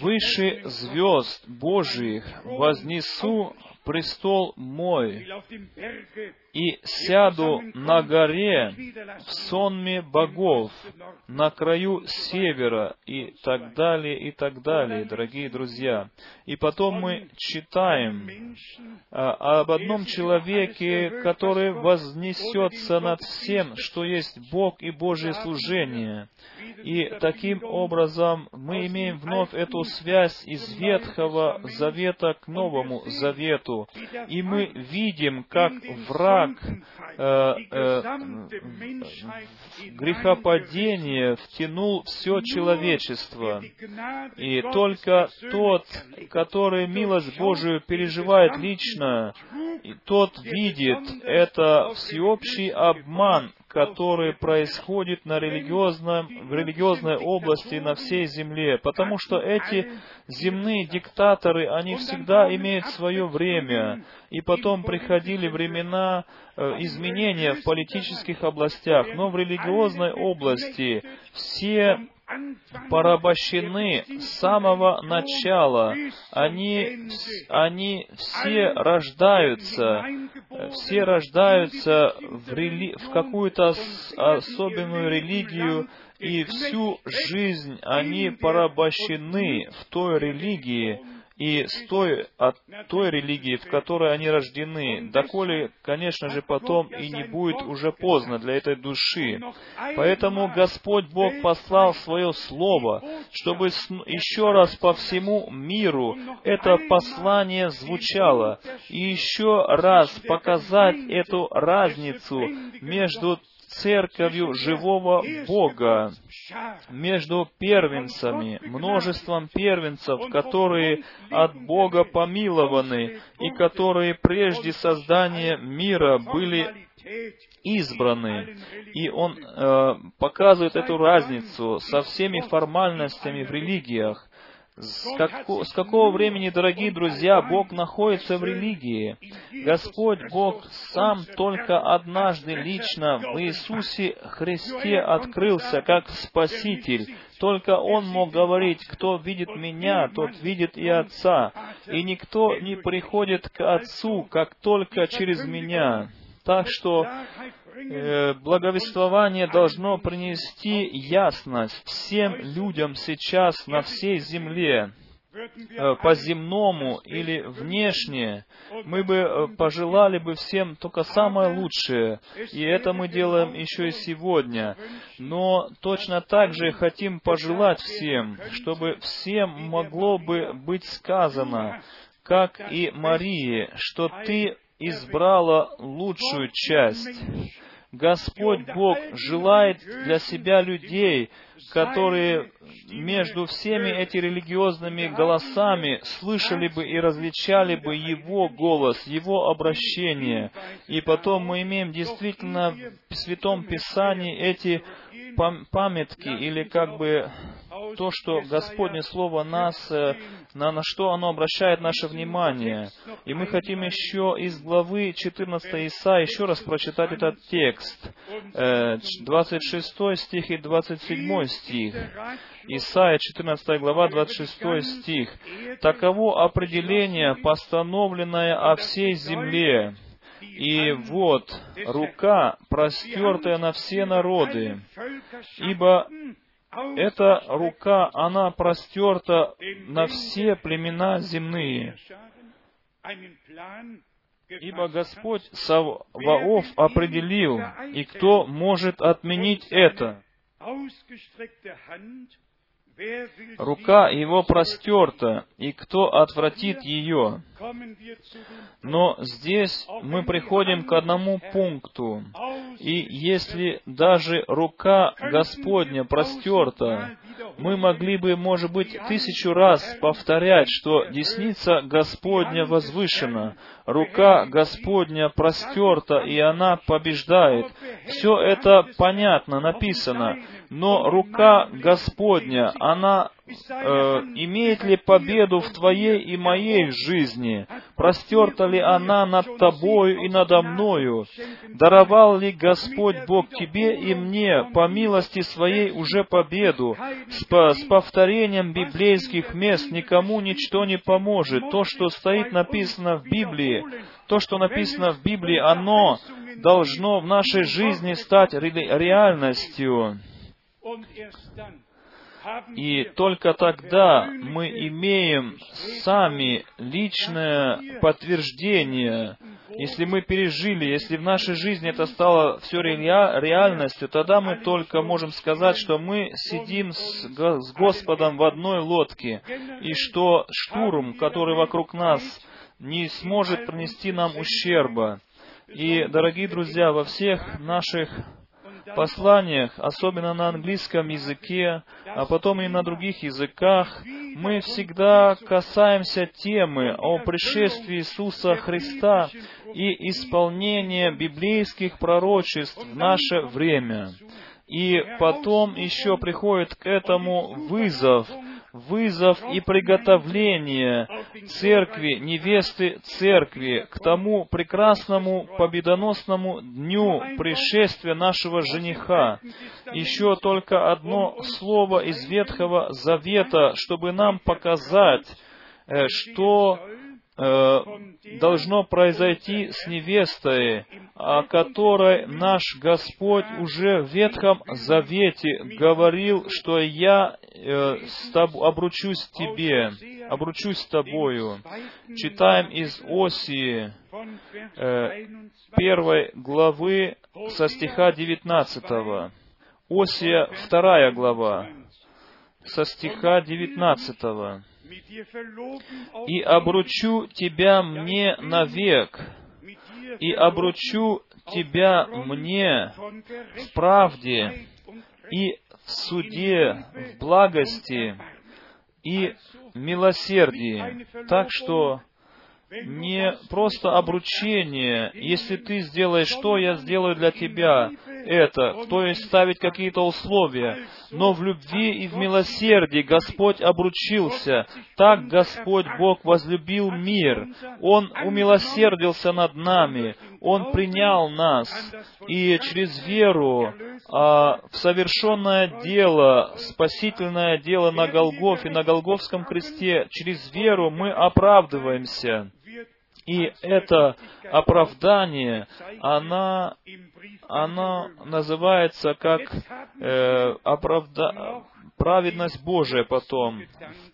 выше звезд Божиих вознесу престол мой, и сяду на горе в сонме богов на краю севера и так далее, и так далее, дорогие друзья. И потом мы читаем а, об одном человеке, который вознесется над всем, что есть Бог и Божье служение. И таким образом мы имеем вновь эту связь из Ветхого Завета к Новому Завету. И мы видим, как враг э, э, грехопадения втянул все человечество. И только тот, который милость Божию переживает лично, и тот видит это всеобщий обман, который происходит на религиозном, в религиозной области на всей земле, потому что эти земные диктаторы, они всегда имеют свое время, и потом приходили времена э, изменения в политических областях, но в религиозной области все порабощены с самого начала. Они, они все рождаются, все рождаются в, рели... в какую-то особенную религию, и всю жизнь они порабощены в той религии, и с той, от той религии, в которой они рождены, доколе, конечно же, потом и не будет уже поздно для этой души. Поэтому Господь Бог послал Свое Слово, чтобы еще раз по всему миру это послание звучало, и еще раз показать эту разницу между церковью живого Бога, между первенцами, множеством первенцев, которые от Бога помилованы и которые прежде создания мира были избраны. И он э, показывает эту разницу со всеми формальностями в религиях. С, како, с какого времени, дорогие друзья, Бог находится в религии? Господь Бог сам только однажды лично в Иисусе Христе открылся как Спаситель. Только Он мог говорить, кто видит Меня, тот видит и Отца. И никто не приходит к Отцу, как только через Меня. Так что благовествование должно принести ясность всем людям сейчас на всей земле э, по земному или внешне, мы бы э, пожелали бы всем только самое лучшее, и это мы делаем еще и сегодня. Но точно так же хотим пожелать всем, чтобы всем могло бы быть сказано, как и Марии, что ты избрала лучшую часть. Господь Бог желает для себя людей, которые между всеми этими религиозными голосами слышали бы и различали бы Его голос, Его обращение. И потом мы имеем действительно в Святом Писании эти памятки или как бы то, что Господне Слово нас, э, на, на что оно обращает наше внимание. И мы хотим еще из главы 14 Иса еще раз прочитать этот текст. 26 э, стих и 27 стих. Исайя 14 глава, 26 стих. «Таково определение, постановленное о всей земле, и вот рука, простертая на все народы, ибо эта рука, она простерта на все племена земные. Ибо Господь Саваоф определил, и кто может отменить это? Рука его простерта, и кто отвратит ее? Но здесь мы приходим к одному пункту. И если даже рука Господня простерта, мы могли бы, может быть, тысячу раз повторять, что десница Господня возвышена, рука Господня простерта, и она побеждает. Все это понятно, написано. Но рука Господня, она э, имеет ли победу в твоей и моей жизни? Простерта ли она над тобою и надо мною? Даровал ли Господь Бог тебе и мне по милости своей уже победу? С, с повторением библейских мест никому ничто не поможет. То, что стоит написано в Библии, то, что написано в Библии, оно должно в нашей жизни стать реальностью. И только тогда мы имеем сами личное подтверждение, если мы пережили, если в нашей жизни это стало все реальностью, тогда мы только можем сказать, что мы сидим с, Господом в одной лодке, и что штурм, который вокруг нас, не сможет принести нам ущерба. И, дорогие друзья, во всех наших посланиях, особенно на английском языке, а потом и на других языках, мы всегда касаемся темы о пришествии Иисуса Христа и исполнении библейских пророчеств в наше время. И потом еще приходит к этому вызов – вызов и приготовление церкви, невесты церкви к тому прекрасному победоносному дню пришествия нашего жениха. Еще только одно слово из Ветхого Завета, чтобы нам показать, э, что Э, должно произойти с невестой, о которой наш Господь уже в Ветхом Завете говорил, что я э, тоб, обручусь тебе, обручусь тобою. Читаем из Осии э, первой главы со стиха 19. Осия вторая глава со стиха 19 и обручу тебя мне навек, и обручу тебя мне в правде и в суде, в благости и милосердии. Так что не просто обручение. Если ты сделаешь что, я сделаю для тебя это, то есть ставить какие-то условия. Но в любви и в милосердии Господь обручился. Так Господь Бог возлюбил мир. Он умилосердился над нами. Он принял нас. И через веру а, в совершенное дело, спасительное дело на Голгофе, на Голговском кресте, через веру мы оправдываемся. И это оправдание, она, она называется как э, оправда... праведность Божия потом.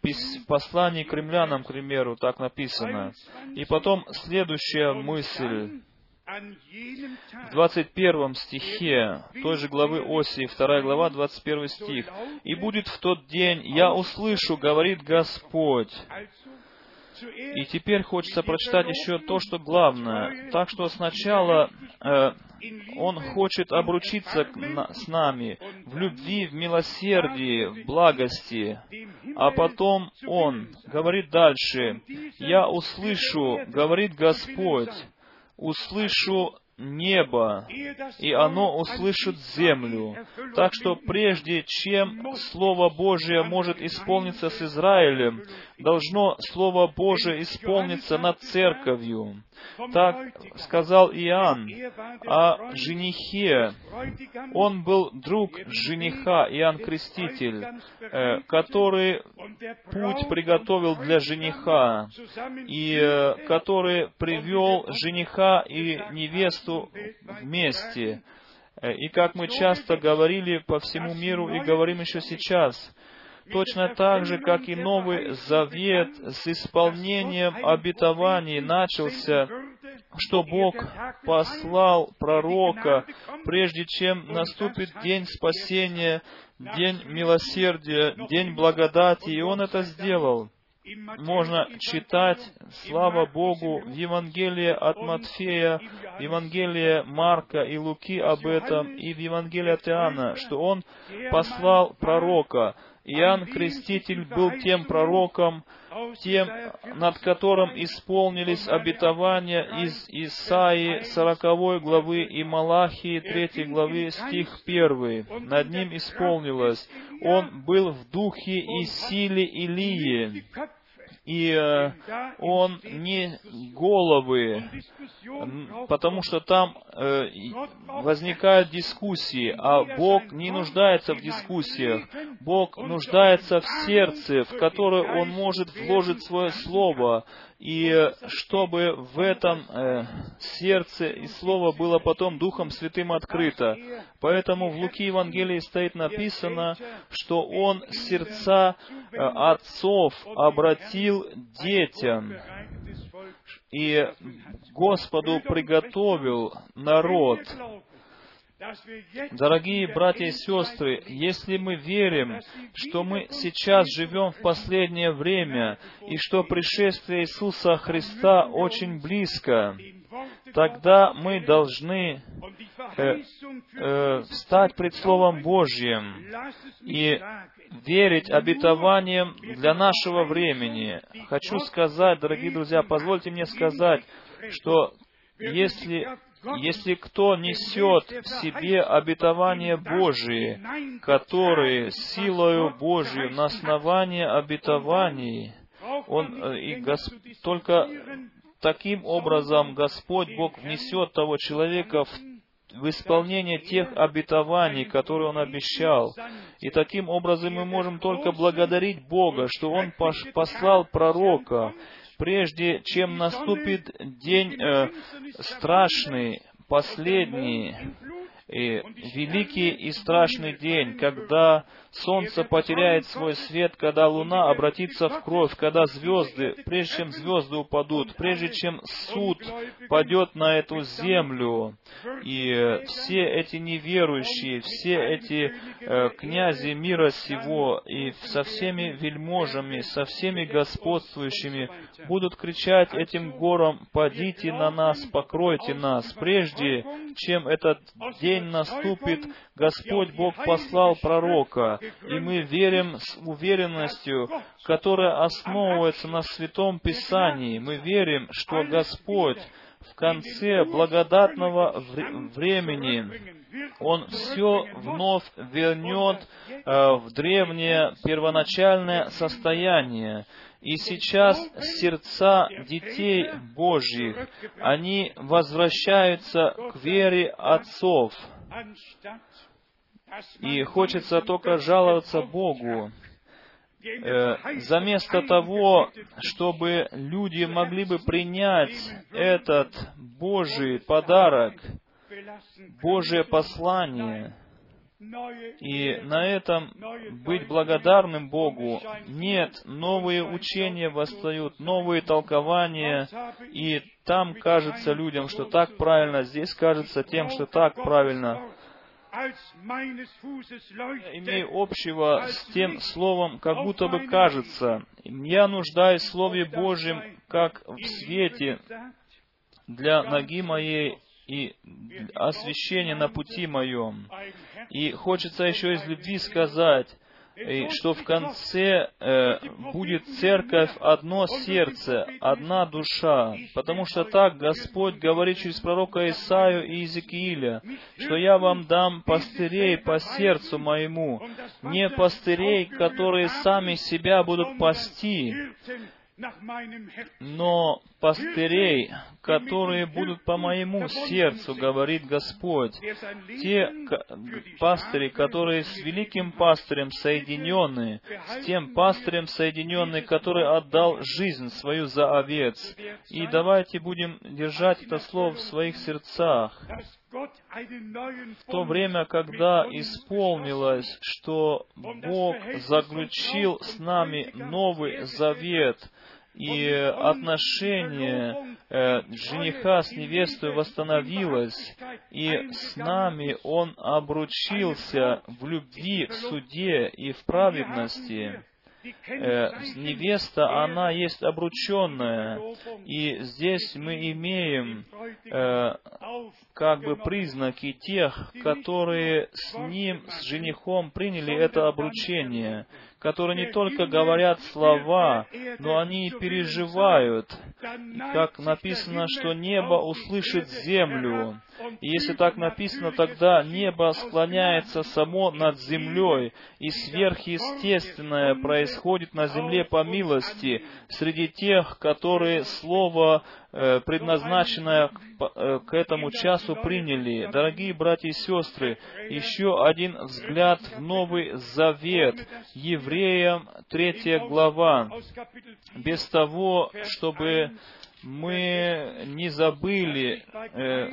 В послании к римлянам, к примеру, так написано. И потом следующая мысль. В 21 стихе той же главы Осии, 2 глава, 21 стих. «И будет в тот день, я услышу, говорит Господь, и теперь хочется прочитать еще то, что главное. Так что сначала э, Он хочет обручиться с нами в любви, в милосердии, в благости. А потом Он говорит дальше, «Я услышу, говорит Господь, услышу небо, и оно услышит землю. Так что прежде чем Слово Божие может исполниться с Израилем, должно Слово Божие исполниться над церковью. Так сказал Иоанн о женихе. Он был друг жениха, Иоанн Креститель, э, который путь приготовил для жениха, и э, который привел жениха и невесту вместе. Э, и как мы часто говорили по всему миру и говорим еще сейчас, точно так же, как и Новый Завет с исполнением обетований начался, что Бог послал пророка, прежде чем наступит день спасения, день милосердия, день благодати, и Он это сделал. Можно читать, слава Богу, в Евангелии от Матфея, в Евангелии Марка и Луки об этом, и в Евангелии от Иоанна, что Он послал пророка, Иоанн Креститель был тем пророком, тем, над которым исполнились обетования из Исаии 40 главы и Малахии 3 главы стих 1. Над ним исполнилось. Он был в духе и силе Илии и э, он не головы, потому что там э, возникают дискуссии, а Бог не нуждается в дискуссиях. Бог нуждается в сердце, в которое Он может вложить свое Слово, и чтобы в этом э, сердце и Слово было потом Духом Святым открыто. Поэтому в Луки Евангелии стоит написано, что Он сердца э, отцов обратил детям и Господу приготовил народ. Дорогие братья и сестры, если мы верим, что мы сейчас живем в последнее время и что пришествие Иисуса Христа очень близко, тогда мы должны э, э, встать пред Словом Божьим и верить обетованиям для нашего времени. Хочу сказать, дорогие друзья, позвольте мне сказать, что если если кто несет в себе обетование Божие, которые силою Божию на основании обетований, он э, и Гос... только таким образом Господь Бог внесет того человека в в исполнение тех обетований, которые Он обещал. И таким образом мы можем только благодарить Бога, что Он послал пророка, прежде чем наступит день э, страшный, последний, и великий и страшный день, когда солнце потеряет свой свет, когда луна обратится в кровь, когда звезды, прежде чем звезды упадут, прежде чем суд падет на эту землю, и все эти неверующие, все эти э, князи мира сего, и со всеми вельможами, со всеми господствующими будут кричать этим горам, «Падите на нас, покройте нас!» Прежде чем этот день наступит, Господь Бог послал пророка, и мы верим с уверенностью, которая основывается на Святом Писании. Мы верим, что Господь в конце благодатного времени Он все вновь вернет э, в древнее первоначальное состояние. И сейчас сердца детей Божьих, они возвращаются к вере отцов. И хочется только жаловаться Богу. Э, заместо того, чтобы люди могли бы принять этот Божий подарок, Божие послание, и на этом быть благодарным Богу. Нет, новые учения восстают, новые толкования, и там кажется людям, что так правильно, здесь кажется тем, что так правильно имею общего с тем словом, как будто бы кажется. Я нуждаюсь в Слове Божьем, как в свете для ноги моей и освящения на пути моем. И хочется еще из любви сказать, и что в конце э, будет церковь одно сердце, одна душа, потому что так Господь говорит через пророка Исаию и Иезекииля, что я вам дам пастырей по сердцу моему, не пастырей, которые сами себя будут пасти, но пастырей, которые будут по моему сердцу, говорит Господь, те пастыри, которые с великим пастырем соединены, с тем пастырем соединенный, который отдал жизнь свою за овец. И давайте будем держать это слово в своих сердцах. В то время, когда исполнилось, что Бог заключил с нами новый завет, и отношение э, жениха с невестой восстановилось, и с нами он обручился в любви, в суде и в праведности. Э, невеста, она есть обрученная, и здесь мы имеем э, как бы признаки тех, которые с ним, с женихом приняли это обручение, которые не только говорят слова, но они и переживают. Как написано, что небо услышит землю. И если так написано, тогда небо склоняется само над землей, и сверхъестественное происходит на земле по милости среди тех, которые Слово, э, предназначенное к, э, к этому часу, приняли. Дорогие братья и сестры, еще один взгляд в Новый Завет. Евреям, третья глава. Без того, чтобы мы не забыли э,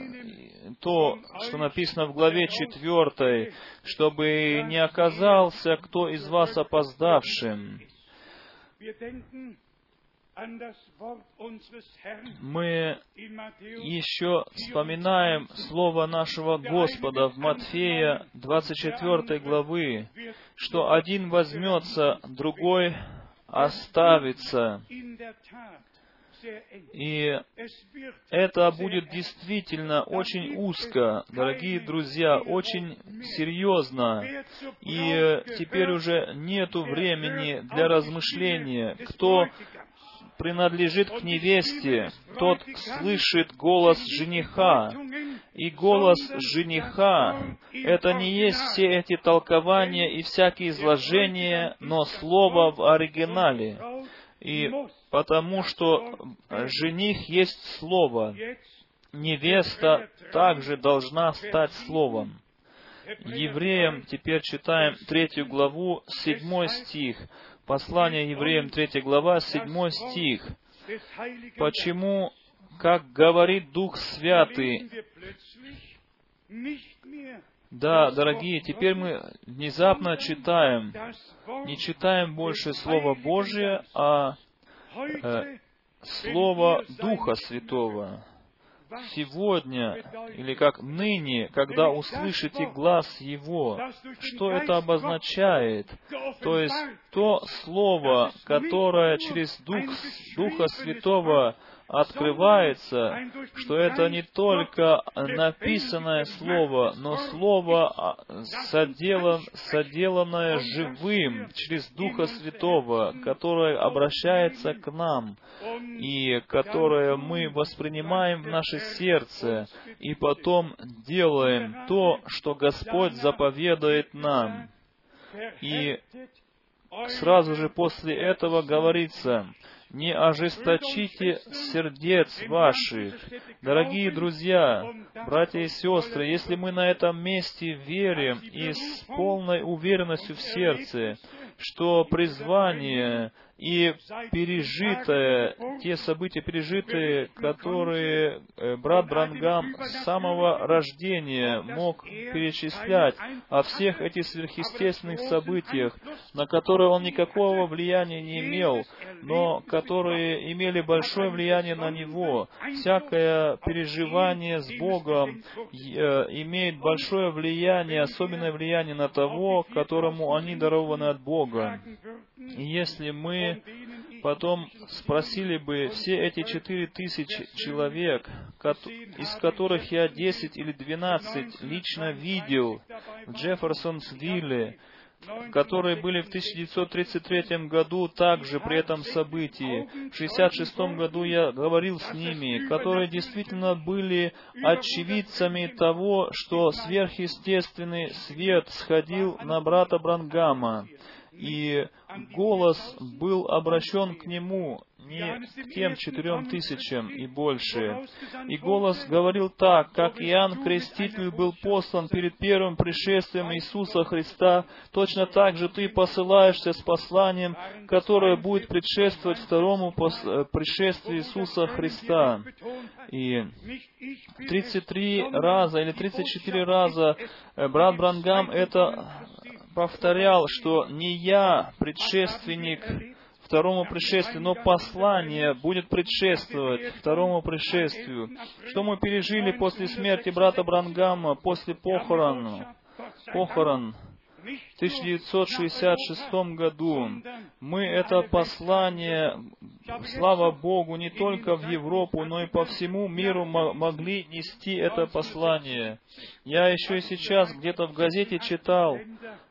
то, что написано в главе 4, чтобы не оказался кто из вас опоздавшим. Мы еще вспоминаем слово нашего Господа в Матфея 24 главы, что один возьмется, другой оставится. И это будет действительно очень узко, дорогие друзья, очень серьезно. И теперь уже нету времени для размышления. Кто принадлежит к невесте, тот слышит голос жениха. И голос жениха — это не есть все эти толкования и всякие изложения, но слово в оригинале. И потому что жених есть слово, невеста также должна стать словом. Евреям теперь читаем третью главу, седьмой стих. Послание евреям, третья глава, седьмой стих. Почему, как говорит Дух Святый, да, дорогие, теперь мы внезапно читаем, не читаем больше Слово Божие, а э, Слово Духа Святого. Сегодня, или как ныне, когда услышите глаз Его, что это обозначает? То есть то Слово, которое через Дух, Духа Святого открывается, что это не только написанное Слово, но Слово а, соделан, соделанное живым через Духа Святого, которое обращается к нам и которое мы воспринимаем в наше сердце и потом делаем то, что Господь заповедует нам. И сразу же после этого говорится, не ожесточите сердец ваших. Дорогие друзья, братья и сестры, если мы на этом месте верим и с полной уверенностью в сердце, что призвание и пережитое, те события пережитые, которые э, брат Брангам с самого рождения мог перечислять о всех этих сверхъестественных событиях, на которые он никакого влияния не имел, но которые имели большое влияние на него. Всякое переживание с Богом э, имеет большое влияние, особенное влияние на того, которому они дарованы от Бога. И если мы потом спросили бы все эти четыре тысячи человек, из которых я десять или двенадцать лично видел в Джефферсонсвилле, которые были в 1933 году также при этом событии. В 1966 году я говорил с ними, которые действительно были очевидцами того, что сверхъестественный свет сходил на брата Брангама и голос был обращен к нему, не к тем четырем тысячам и больше. И голос говорил так, как Иоанн Креститель был послан перед первым пришествием Иисуса Христа, точно так же ты посылаешься с посланием, которое будет предшествовать второму э, пришествию Иисуса Христа. И 33 раза или 34 раза э, брат Брангам это повторял, что не я предшественник второму пришествию, но послание будет предшествовать второму пришествию. Что мы пережили после смерти брата Брангама, после похорон, похорон в 1966 году. Мы это послание, слава Богу, не только в Европу, но и по всему миру могли нести это послание. Я еще и сейчас где-то в газете читал,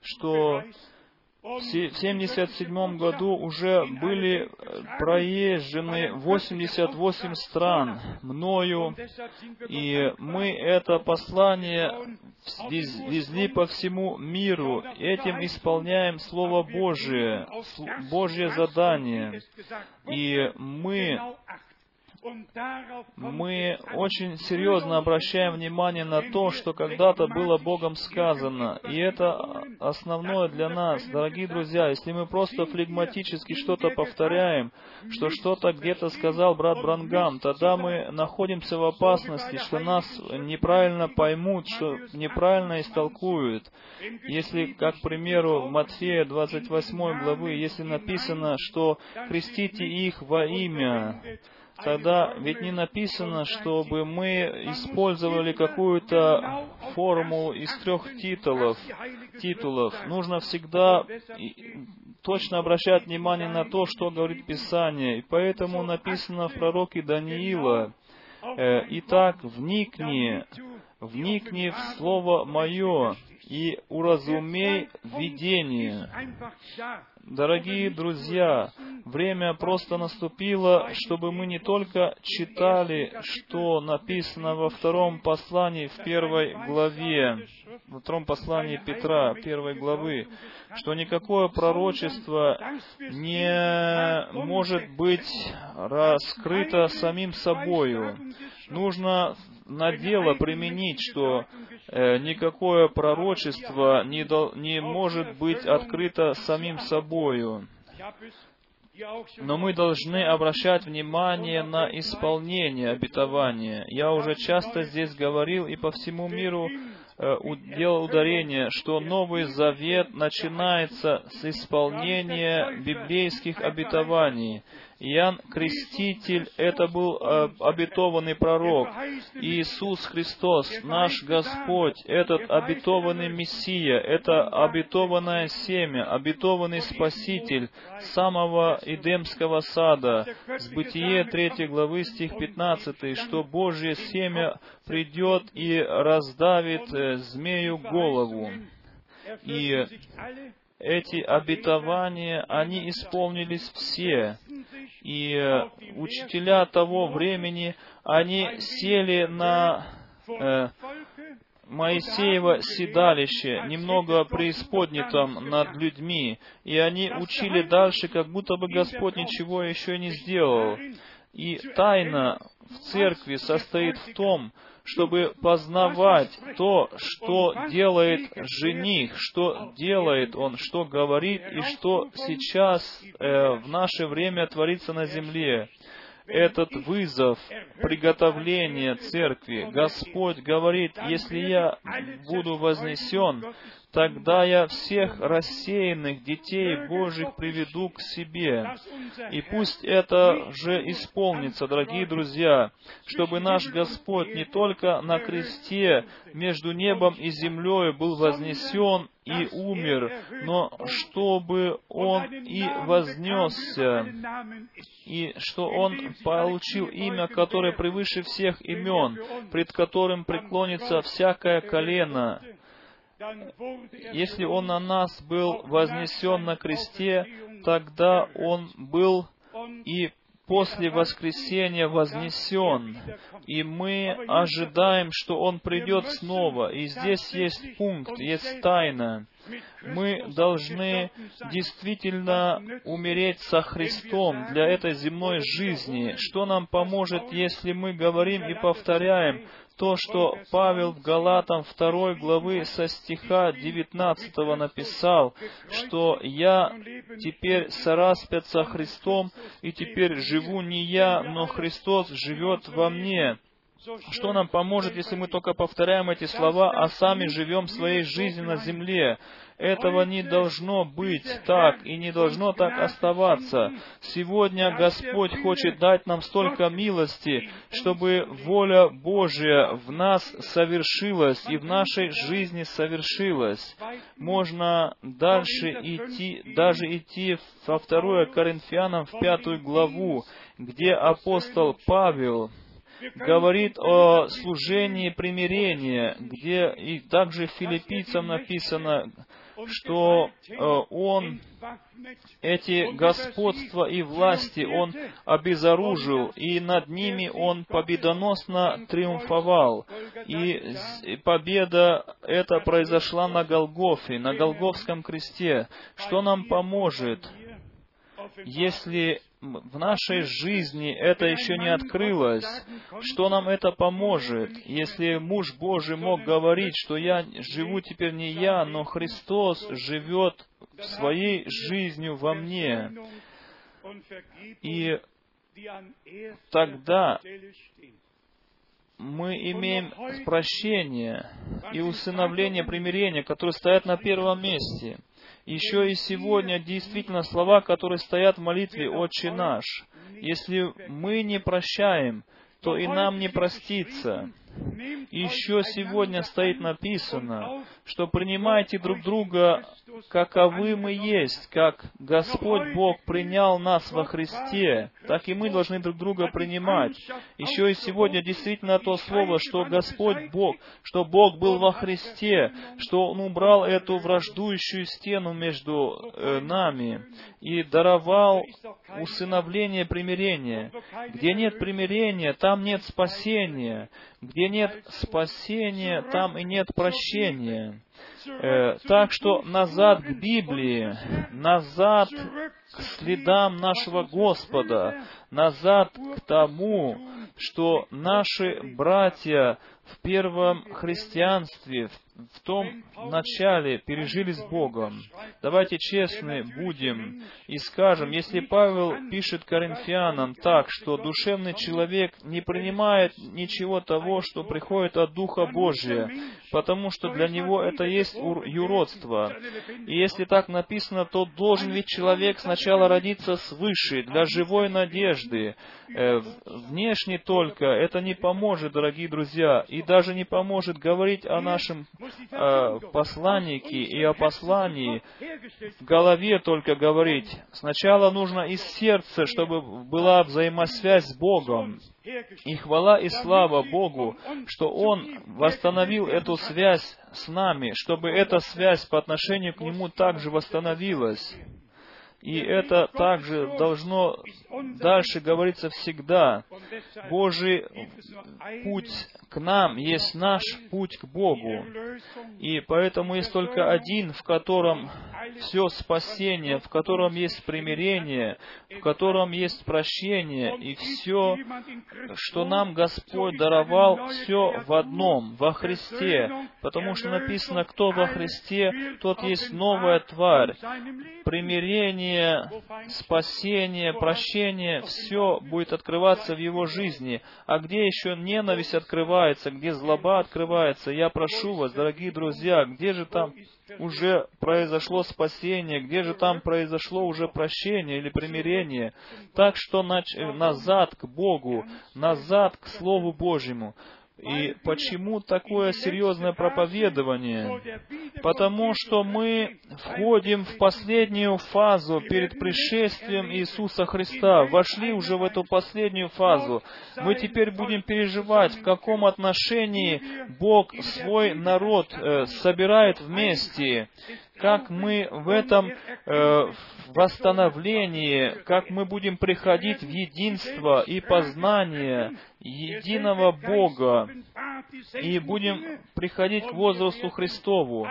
что в 1977 году уже были проезжены 88 стран мною, и мы это послание везли по всему миру. Этим исполняем Слово Божие, Божье задание. И мы мы очень серьезно обращаем внимание на то, что когда-то было Богом сказано. И это основное для нас, дорогие друзья. Если мы просто флегматически что-то повторяем, что что-то где-то сказал брат Брангам, тогда мы находимся в опасности, что нас неправильно поймут, что неправильно истолкуют. Если, как к примеру, в Матфея 28 главы, если написано, что «крестите их во имя», тогда ведь не написано, чтобы мы использовали какую-то формулу из трех титулов. титулов. Нужно всегда точно обращать внимание на то, что говорит Писание. И поэтому написано в пророке Даниила, э, «Итак, вникни, вникни в Слово Мое, и уразумей видение. Дорогие друзья, время просто наступило, чтобы мы не только читали, что написано во втором послании в первой главе, во втором послании Петра, первой главы, что никакое пророчество не может быть раскрыто самим собою. Нужно на дело применить, что никакое пророчество не, дол, не может быть открыто самим собою. Но мы должны обращать внимание на исполнение обетования. Я уже часто здесь говорил и по всему миру э, делал ударение, что Новый Завет начинается с исполнения библейских обетований. Иоанн Креститель — это был э, обетованный пророк. Иисус Христос, наш Господь, этот обетованный Мессия, это обетованное семя, обетованный Спаситель самого Эдемского сада. С Бытие 3 главы стих 15, что Божье семя придет и раздавит э, змею голову. И эти обетования, они исполнились все. И э, учителя того времени, они сели на э, Моисеево седалище, немного преисподнятом над людьми, и они учили дальше, как будто бы Господь ничего еще не сделал. И тайна в церкви состоит в том, чтобы познавать то, что делает жених, что делает он, что говорит и что сейчас э, в наше время творится на земле. Этот вызов приготовления церкви. Господь говорит, если я буду вознесен, тогда я всех рассеянных детей Божьих приведу к себе. И пусть это же исполнится, дорогие друзья, чтобы наш Господь не только на кресте между небом и землей был вознесен и умер, но чтобы Он и вознесся, и что Он получил имя, которое превыше всех имен, пред которым преклонится всякое колено, если Он на нас был вознесен на кресте, тогда Он был и после воскресения вознесен, и мы ожидаем, что Он придет снова. И здесь есть пункт, есть тайна. Мы должны действительно умереть со Христом для этой земной жизни. Что нам поможет, если мы говорим и повторяем, то, что Павел в Галатам 2 главы со стиха 19 написал, что «Я теперь сораспят со Христом, и теперь живу не я, но Христос живет во мне». Что нам поможет, если мы только повторяем эти слова, а сами живем своей жизнью на земле? Этого не должно быть так и не должно так оставаться. Сегодня Господь хочет дать нам столько милости, чтобы воля Божия в нас совершилась и в нашей жизни совершилась. Можно дальше идти, даже идти во второе Коринфянам в пятую главу, где апостол Павел говорит о служении примирения, где и также филиппийцам написано, что э, Он эти господства и власти Он обезоружил, и над ними Он победоносно триумфовал. И победа эта произошла на Голгофе, на Голговском кресте. Что нам поможет, если в нашей жизни это еще не открылось, что нам это поможет, если муж Божий мог говорить, что я живу теперь не я, но Христос живет своей жизнью во мне. И тогда мы имеем прощение и усыновление примирения, которые стоят на первом месте — еще и сегодня действительно слова, которые стоят в молитве «Отче наш». Если мы не прощаем, то и нам не простится. Еще сегодня стоит написано, что принимайте друг друга, каковы мы есть, как Господь Бог принял нас во Христе, так и мы должны друг друга принимать. Еще и сегодня действительно то слово, что Господь Бог, что Бог был во Христе, что Он убрал эту враждующую стену между э, нами и даровал усыновление примирения. Где нет примирения, там нет спасения. Где нет спасения, там и нет прощения. Э, так что назад к Библии, назад к следам нашего Господа, назад к тому, что наши братья в первом христианстве, в том начале пережили с Богом. Давайте честны будем и скажем, если Павел пишет Коринфянам так, что душевный человек не принимает ничего того, что приходит от Духа Божия, потому что для него это есть юродство. И если так написано, то должен ведь человек сначала родиться свыше, для живой надежды. Э, внешне только это не поможет, дорогие друзья, и даже не поможет говорить о нашем э, посланнике и о послании в голове только говорить. Сначала нужно из сердца, чтобы была взаимосвязь с Богом. И хвала и слава Богу, что Он восстановил эту связь с нами, чтобы эта связь по отношению к Нему также восстановилась. И это также должно дальше говориться всегда. Божий путь к нам есть наш путь к Богу. И поэтому есть только один, в котором все спасение, в котором есть примирение, в котором есть прощение, и все, что нам Господь даровал, все в одном, во Христе. Потому что написано, кто во Христе, тот есть новая тварь. Примирение, спасение, прощение, все будет открываться в его жизни. А где еще ненависть открывается, где злоба открывается, я прошу вас, дорогие друзья, где же там уже произошло спасение, где же там произошло уже прощение или примирение. Так что назад к Богу, назад к Слову Божьему. И почему такое серьезное проповедование? Потому что мы входим в последнюю фазу перед пришествием Иисуса Христа, вошли уже в эту последнюю фазу. Мы теперь будем переживать, в каком отношении Бог свой народ э, собирает вместе, как мы в этом э, восстановлении, как мы будем приходить в единство и познание единого Бога, и будем приходить к возрасту Христову,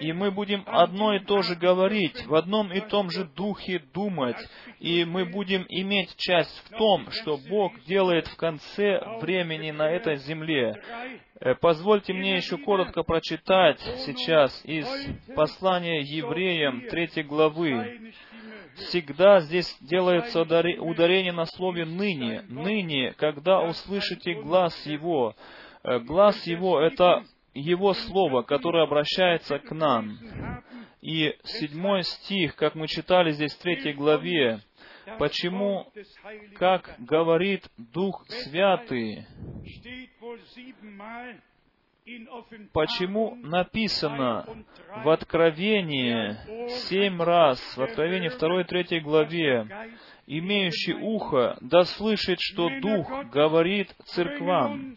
и мы будем одно и то же говорить, в одном и том же духе думать, и мы будем иметь часть в том, что Бог делает в конце времени на этой земле. Э, позвольте мне еще коротко прочитать сейчас из послания евреям третьей главы. Всегда здесь делается ударение на слове «ныне». «Ныне», когда услышите глаз Его. Э, глаз Его — это Его Слово, которое обращается к нам. И седьмой стих, как мы читали здесь в третьей главе, Почему, как говорит Дух Святый, Почему написано в Откровении семь раз, в Откровении 2 и 3 главе, имеющий ухо, да слышит, что Дух говорит церквам.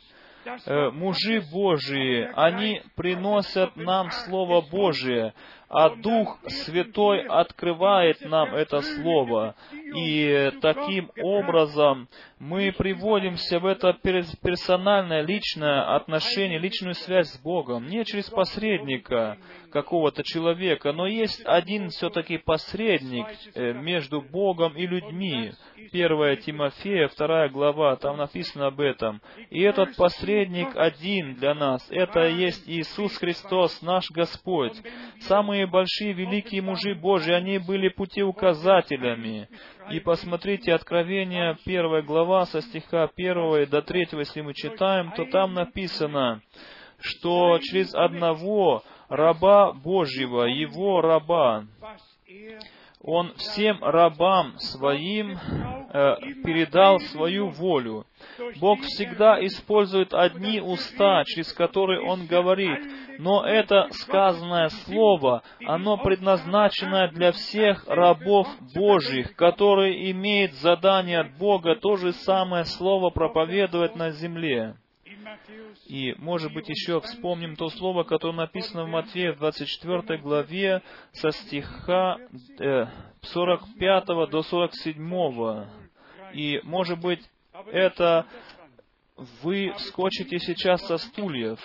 Э, мужи Божии, они приносят нам Слово Божие, а Дух Святой открывает нам это Слово. И таким образом мы приводимся в это персональное, личное отношение, личную связь с Богом. Не через посредника какого-то человека, но есть один все-таки посредник э, между Богом и людьми. Первая Тимофея, вторая глава, там написано об этом. И этот посредник один для нас. Это есть Иисус Христос, наш Господь. Самые большие великие мужи Божьи, они были путеуказателями. И посмотрите, Откровение, первая глава, со стиха 1 до 3, если мы читаем, то там написано, что через одного раба Божьего, его раба, он всем рабам своим э, передал свою волю. Бог всегда использует одни уста, через которые Он говорит, но это сказанное слово, оно предназначено для всех рабов Божьих, которые имеют задание от Бога то же самое слово проповедовать на земле. И, может быть, еще вспомним то слово, которое написано в Матфея в 24 главе со стиха э, 45 до 47. И, может быть, это вы вскочите сейчас со стульев.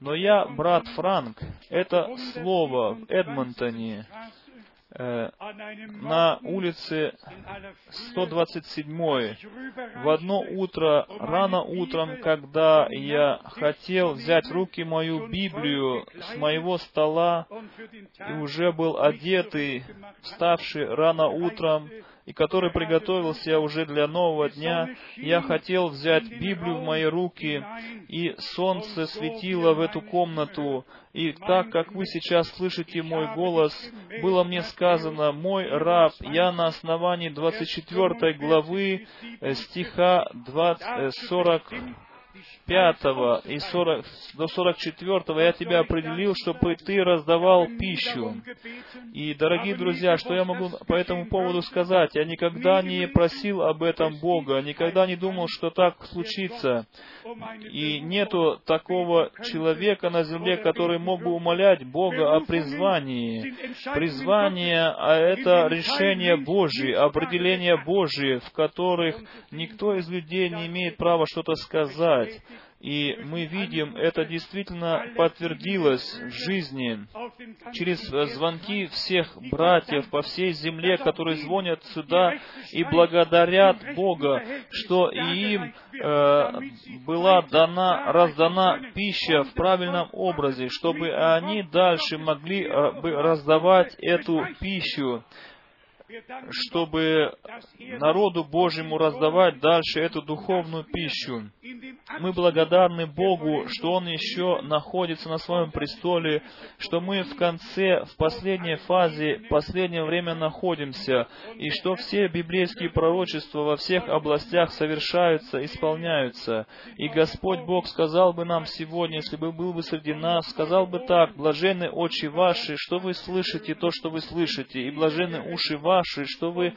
Но я, брат Франк, это слово в Эдмонтоне, Э, на улице 127 в одно утро, рано утром, когда я хотел взять в руки мою Библию с моего стола и уже был одетый, вставший рано утром, и который приготовился уже для нового дня, я хотел взять Библию в мои руки, и солнце светило в эту комнату, и так как вы сейчас слышите мой голос, было мне сказано, мой раб, я на основании 24 главы э, стиха 20, 40, 5 и 40, до 44 я тебя определил, чтобы ты раздавал пищу. И, дорогие друзья, что я могу по этому поводу сказать? Я никогда не просил об этом Бога, никогда не думал, что так случится. И нету такого человека на земле, который мог бы умолять Бога о призвании. Призвание, а это решение Божие, определение Божие, в которых никто из людей не имеет права что-то сказать. И мы видим, это действительно подтвердилось в жизни. Через звонки всех братьев по всей земле, которые звонят сюда и благодарят Бога, что и им э, была дана, раздана пища в правильном образе, чтобы они дальше могли э, раздавать эту пищу чтобы народу Божьему раздавать дальше эту духовную пищу. Мы благодарны Богу, что Он еще находится на своем престоле, что мы в конце, в последней фазе, в последнее время находимся, и что все библейские пророчества во всех областях совершаются, исполняются. И Господь Бог сказал бы нам сегодня, если бы был бы среди нас, сказал бы так, блаженны очи ваши, что вы слышите то, что вы слышите, и блаженны уши ваши, ваши, что вы,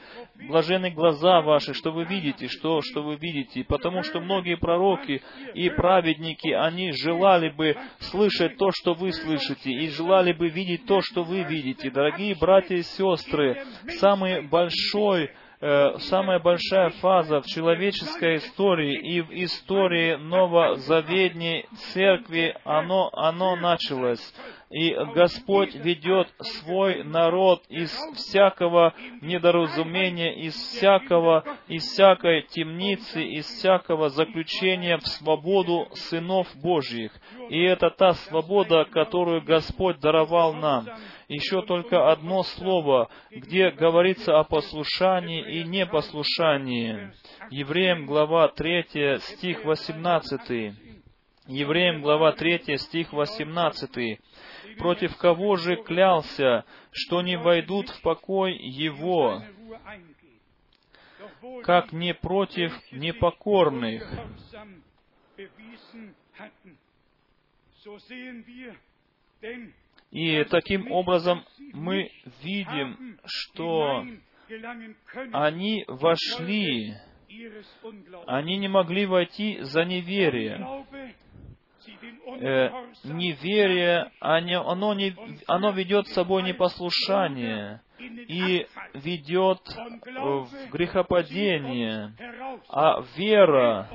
блажены глаза ваши, что вы видите, что, что вы видите. Потому что многие пророки и праведники, они желали бы слышать то, что вы слышите, и желали бы видеть то, что вы видите. Дорогие братья и сестры, самый большой э, самая большая фаза в человеческой истории и в истории новозаветней церкви, оно, оно началось. И Господь ведет свой народ из всякого недоразумения, из всякого, из всякой темницы, из всякого заключения в свободу сынов Божьих. И это та свобода, которую Господь даровал нам. Еще только одно слово, где говорится о послушании и непослушании. Евреям глава 3, стих 18. Евреям глава 3, стих 18 против кого же клялся, что не войдут в покой его, как не против непокорных. И таким образом мы видим, что они вошли, они не могли войти за неверие. э, неверие, оно, не, оно ведет с собой непослушание и ведет в грехопадение. А вера,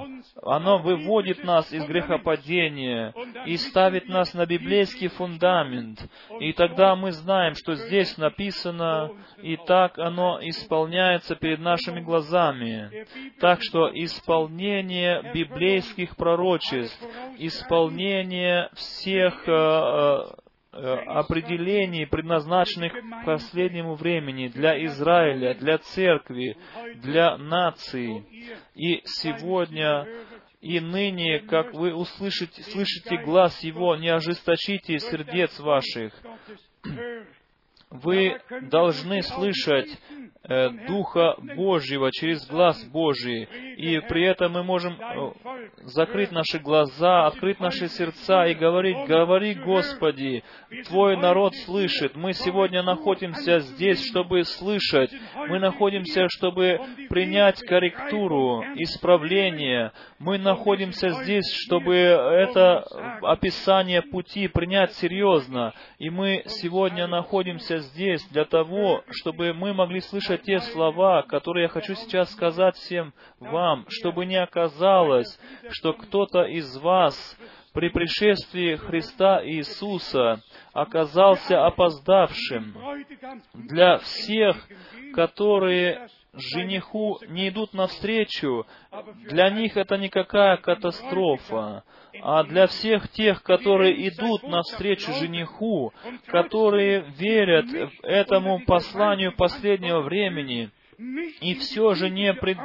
она выводит нас из грехопадения и ставит нас на библейский фундамент. И тогда мы знаем, что здесь написано, и так оно исполняется перед нашими глазами. Так что исполнение библейских пророчеств, исполнение всех э, Э, определений, предназначенных к последнему времени для Израиля, для церкви, для нации. И сегодня и ныне, как вы услышите, слышите глаз Его, не ожесточите сердец ваших. Вы должны слышать Э, Духа Божьего через глаз Божий. И при этом мы можем э, закрыть наши глаза, открыть наши сердца и говорить, говори, Господи, Твой народ слышит. Мы сегодня находимся здесь, чтобы слышать. Мы находимся, чтобы принять корректуру, исправление. Мы находимся здесь, чтобы это описание пути принять серьезно. И мы сегодня находимся здесь для того, чтобы мы могли слышать те слова, которые я хочу сейчас сказать всем вам, чтобы не оказалось, что кто-то из вас при пришествии Христа Иисуса оказался опоздавшим. Для всех, которые жениху не идут навстречу, для них это никакая катастрофа. А для всех тех, которые идут навстречу жениху, которые верят этому посланию последнего времени, и все же не, пред,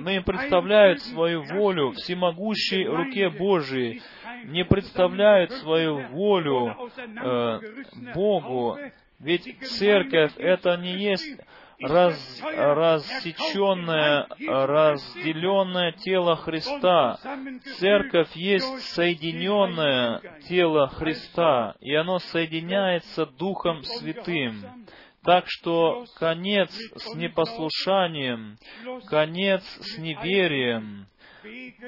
не представляют свою волю всемогущей руке Божией, не представляют свою волю э, Богу. Ведь церковь это не есть раз, рассеченное, разделенное тело Христа. Церковь есть соединенное тело Христа, и оно соединяется Духом Святым. Так что конец с непослушанием, конец с неверием,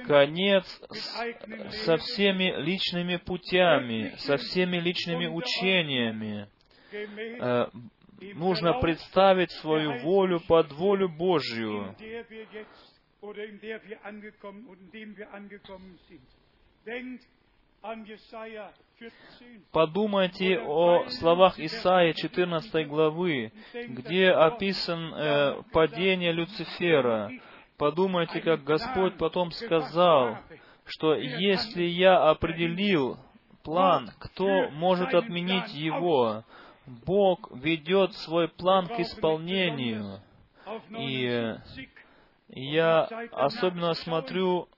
конец с, со всеми личными путями, со всеми личными учениями, э, нужно представить свою волю под волю Божью. Подумайте о словах Исаия 14 главы, где описан э, падение Люцифера. Подумайте, как Господь потом сказал, что если я определил план, кто может отменить его? Бог ведет свой план к исполнению. И я особенно смотрю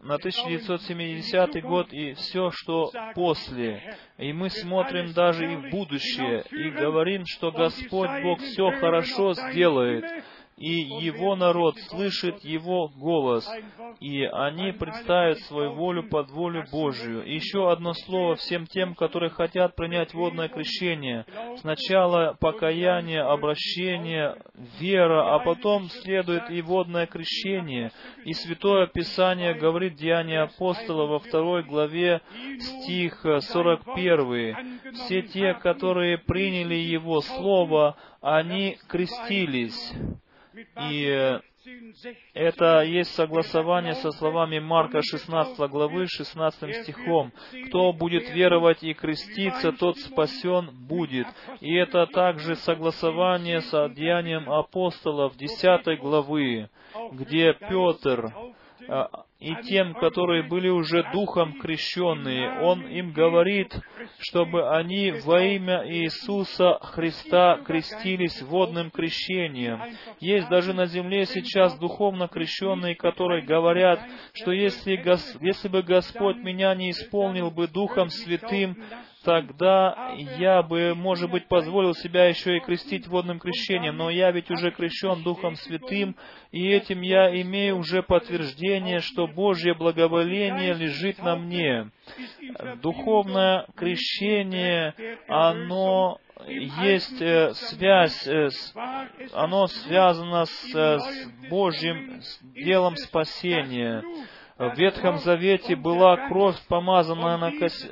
на 1970 год и все, что после. И мы смотрим даже и в будущее, и говорим, что Господь Бог все хорошо сделает и его народ слышит его голос, и они представят свою волю под волю Божию. И еще одно слово всем тем, которые хотят принять водное крещение. Сначала покаяние, обращение, вера, а потом следует и водное крещение. И Святое Писание говорит Деяния апостола во второй главе, стих 41. Все те, которые приняли Его Слово, они крестились. И это есть согласование со словами Марка 16 главы 16 стихом. «Кто будет веровать и креститься, тот спасен будет». И это также согласование с одеянием апостолов 10 главы, где Петр а, и тем, которые были уже духом крещенные. Он им говорит, чтобы они во имя Иисуса Христа крестились водным крещением. Есть даже на земле сейчас духовно крещенные, которые говорят, что если, если бы Господь меня не исполнил бы Духом Святым, тогда я бы, может быть, позволил себя еще и крестить водным крещением, но я ведь уже крещен Духом Святым, и этим я имею уже подтверждение, что Божье благоволение лежит на мне. Духовное крещение, оно есть э, связь, э, оно связано с, э, с Божьим делом спасения. В Ветхом Завете была кровь, помазанная на косе...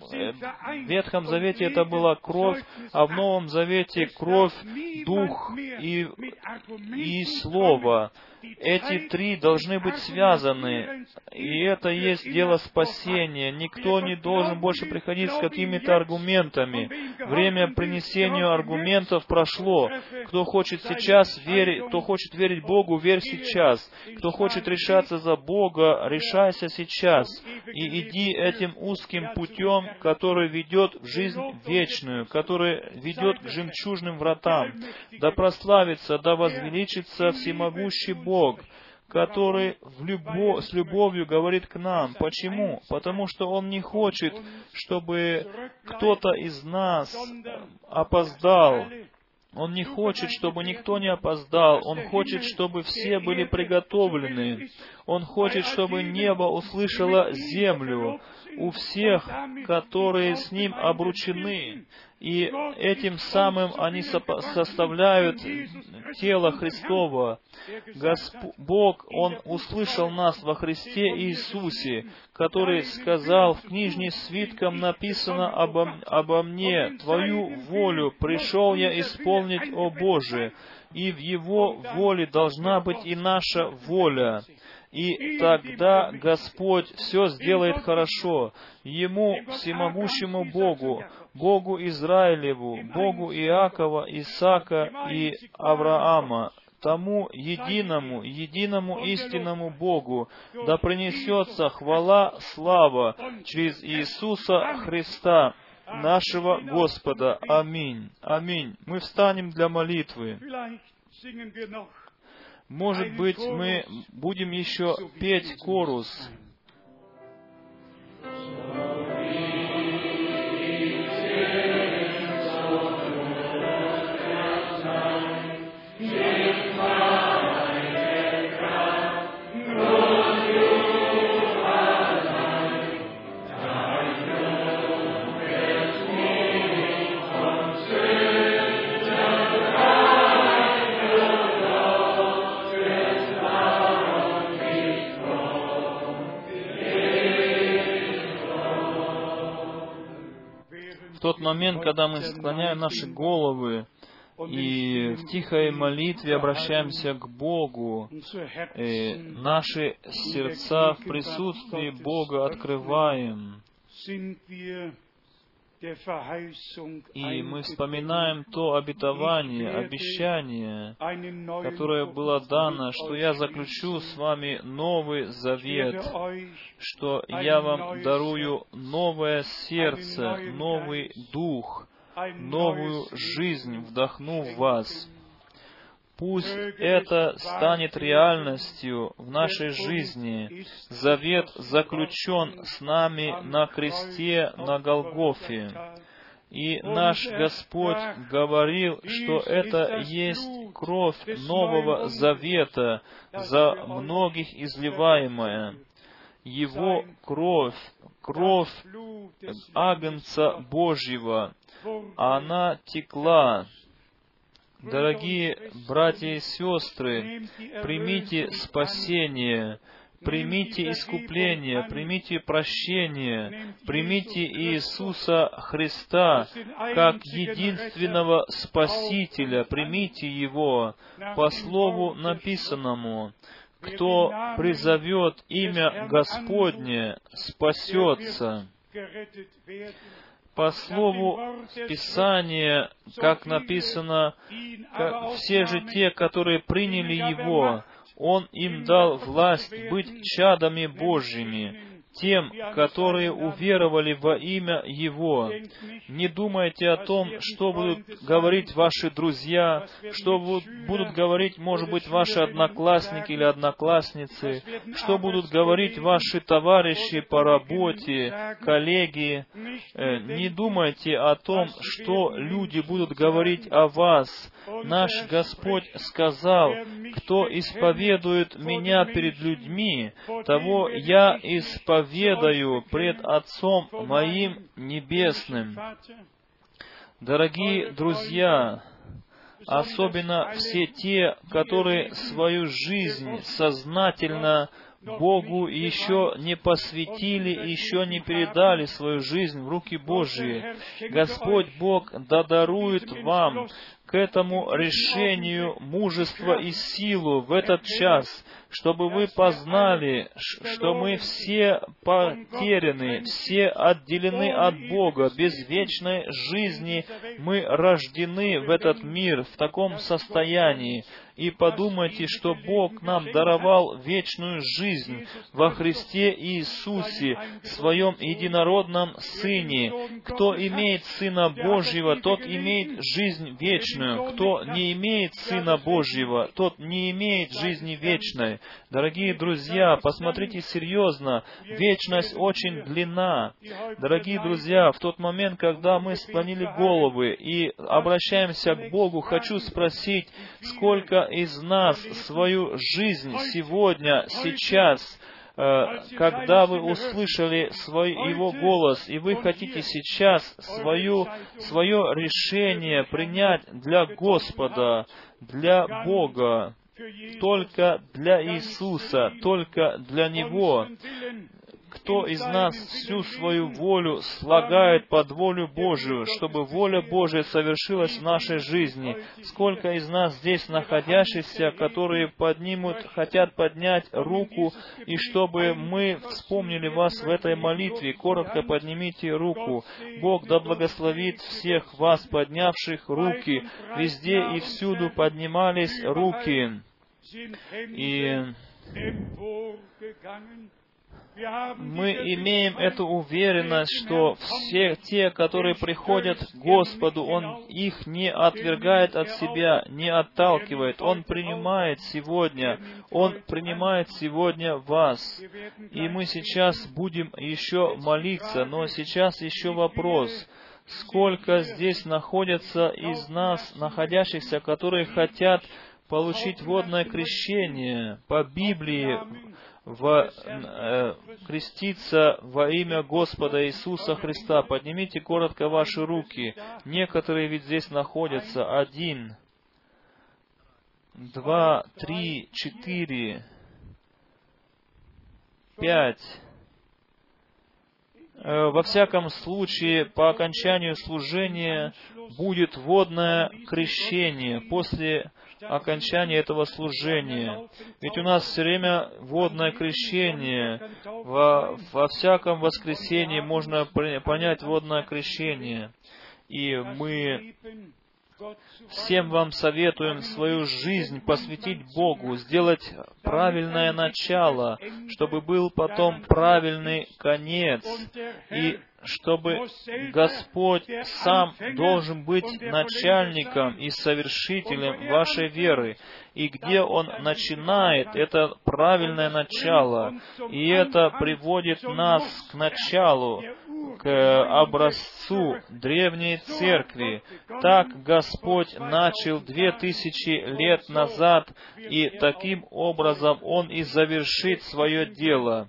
В Ветхом Завете это была кровь, а в Новом Завете кровь, дух и, и слово. Эти три должны быть связаны, и это есть дело спасения. Никто не должен больше приходить с какими-то аргументами. Время принесения аргументов прошло. Кто хочет сейчас верить, кто хочет верить Богу, верь сейчас. Кто хочет решаться за Бога, решайся сейчас. И иди этим узким путем, который ведет в жизнь вечную, который ведет к жемчужным вратам. Да прославится, да возвеличится всемогущий Бог, который в любо, с любовью говорит к нам. Почему? Потому что Он не хочет, чтобы кто-то из нас опоздал. Он не хочет, чтобы никто не опоздал. Он хочет, чтобы все были приготовлены. Он хочет, чтобы небо услышало землю у всех, которые с Ним обручены. И этим самым они составляют тело Христово. Госп... Бог, Он услышал нас во Христе Иисусе, который сказал, в книжне свитком написано обо, обо мне, Твою волю пришел я исполнить, о Боже, и в Его воле должна быть и наша воля. И тогда Господь все сделает хорошо. Ему, всемогущему Богу, Богу Израилеву, Богу Иакова, Исаака и Авраама, тому единому, единому истинному Богу, да принесется хвала, слава через Иисуса Христа, нашего Господа. Аминь. Аминь. Мы встанем для молитвы. Может быть, мы будем еще петь корус. Тот момент, когда мы склоняем наши головы и в тихой молитве обращаемся к Богу, и наши сердца в присутствии Бога открываем, и мы вспоминаем то обетование, обещание, которое было дано, что я заключу с вами новый завет, что я вам дарую новое сердце, новый дух, новую жизнь вдохну в вас. Пусть это станет реальностью в нашей жизни. Завет заключен с нами на кресте на Голгофе. И наш Господь говорил, что это есть кровь Нового Завета, за многих изливаемая. Его кровь, кровь Агнца Божьего, она текла Дорогие братья и сестры, примите спасение, примите искупление, примите прощение, примите Иисуса Христа как единственного Спасителя, примите Его по Слову написанному. Кто призовет имя Господне, спасется по слову Писания, как написано, все же те, которые приняли Его, Он им дал власть быть чадами Божьими, тем, которые уверовали во имя Его. Не думайте о том, что будут говорить ваши друзья, что будут говорить, может быть, ваши одноклассники или одноклассницы, что будут говорить ваши товарищи по работе, коллеги. Э, не думайте о том, что люди будут говорить о вас. Наш Господь сказал, кто исповедует Меня перед людьми, того Я исповедую ведаю пред Отцом моим Небесным. Дорогие друзья, особенно все те, которые свою жизнь сознательно Богу еще не посвятили, еще не передали свою жизнь в руки Божьи. Господь Бог да дарует вам к этому решению мужество и силу в этот час, чтобы вы познали, что мы все потеряны, все отделены от Бога, без вечной жизни мы рождены в этот мир в таком состоянии, и подумайте, что Бог нам даровал вечную жизнь во Христе Иисусе, Своем единородном Сыне. Кто имеет Сына Божьего, тот имеет жизнь вечную. Кто не имеет Сына Божьего, тот не имеет жизни вечной. Дорогие друзья, посмотрите серьезно, вечность очень длинна. Дорогие друзья, в тот момент, когда мы склонили головы и обращаемся к Богу, хочу спросить, сколько из нас свою жизнь сегодня, сейчас, э, когда вы услышали свой, Его голос, и вы хотите сейчас свою, свое решение принять для Господа, для Бога, только для Иисуса, только для Него, кто из нас всю свою волю слагает под волю Божию, чтобы воля Божия совершилась в нашей жизни? Сколько из нас здесь находящихся, которые поднимут, хотят поднять руку, и чтобы мы вспомнили вас в этой молитве, коротко поднимите руку. Бог да благословит всех вас, поднявших руки. Везде и всюду поднимались руки. И мы имеем эту уверенность, что все те, которые приходят к Господу, Он их не отвергает от себя, не отталкивает. Он принимает сегодня, Он принимает сегодня вас. И мы сейчас будем еще молиться, но сейчас еще вопрос. Сколько здесь находятся из нас, находящихся, которые хотят получить водное крещение по Библии, в, э, креститься во имя Господа Иисуса Христа. Поднимите коротко ваши руки. Некоторые ведь здесь находятся. Один, два, три, четыре, пять. Э, во всяком случае, по окончанию служения будет водное крещение после окончания этого служения. Ведь у нас все время водное крещение. Во, во всяком воскресенье можно понять водное крещение. И мы Всем вам советуем свою жизнь посвятить Богу, сделать правильное начало, чтобы был потом правильный конец, и чтобы Господь сам должен быть начальником и совершителем вашей веры. И где Он начинает, это правильное начало. И это приводит нас к началу, к образцу древней церкви. Так Господь начал две тысячи лет назад, и таким образом Он и завершит свое дело.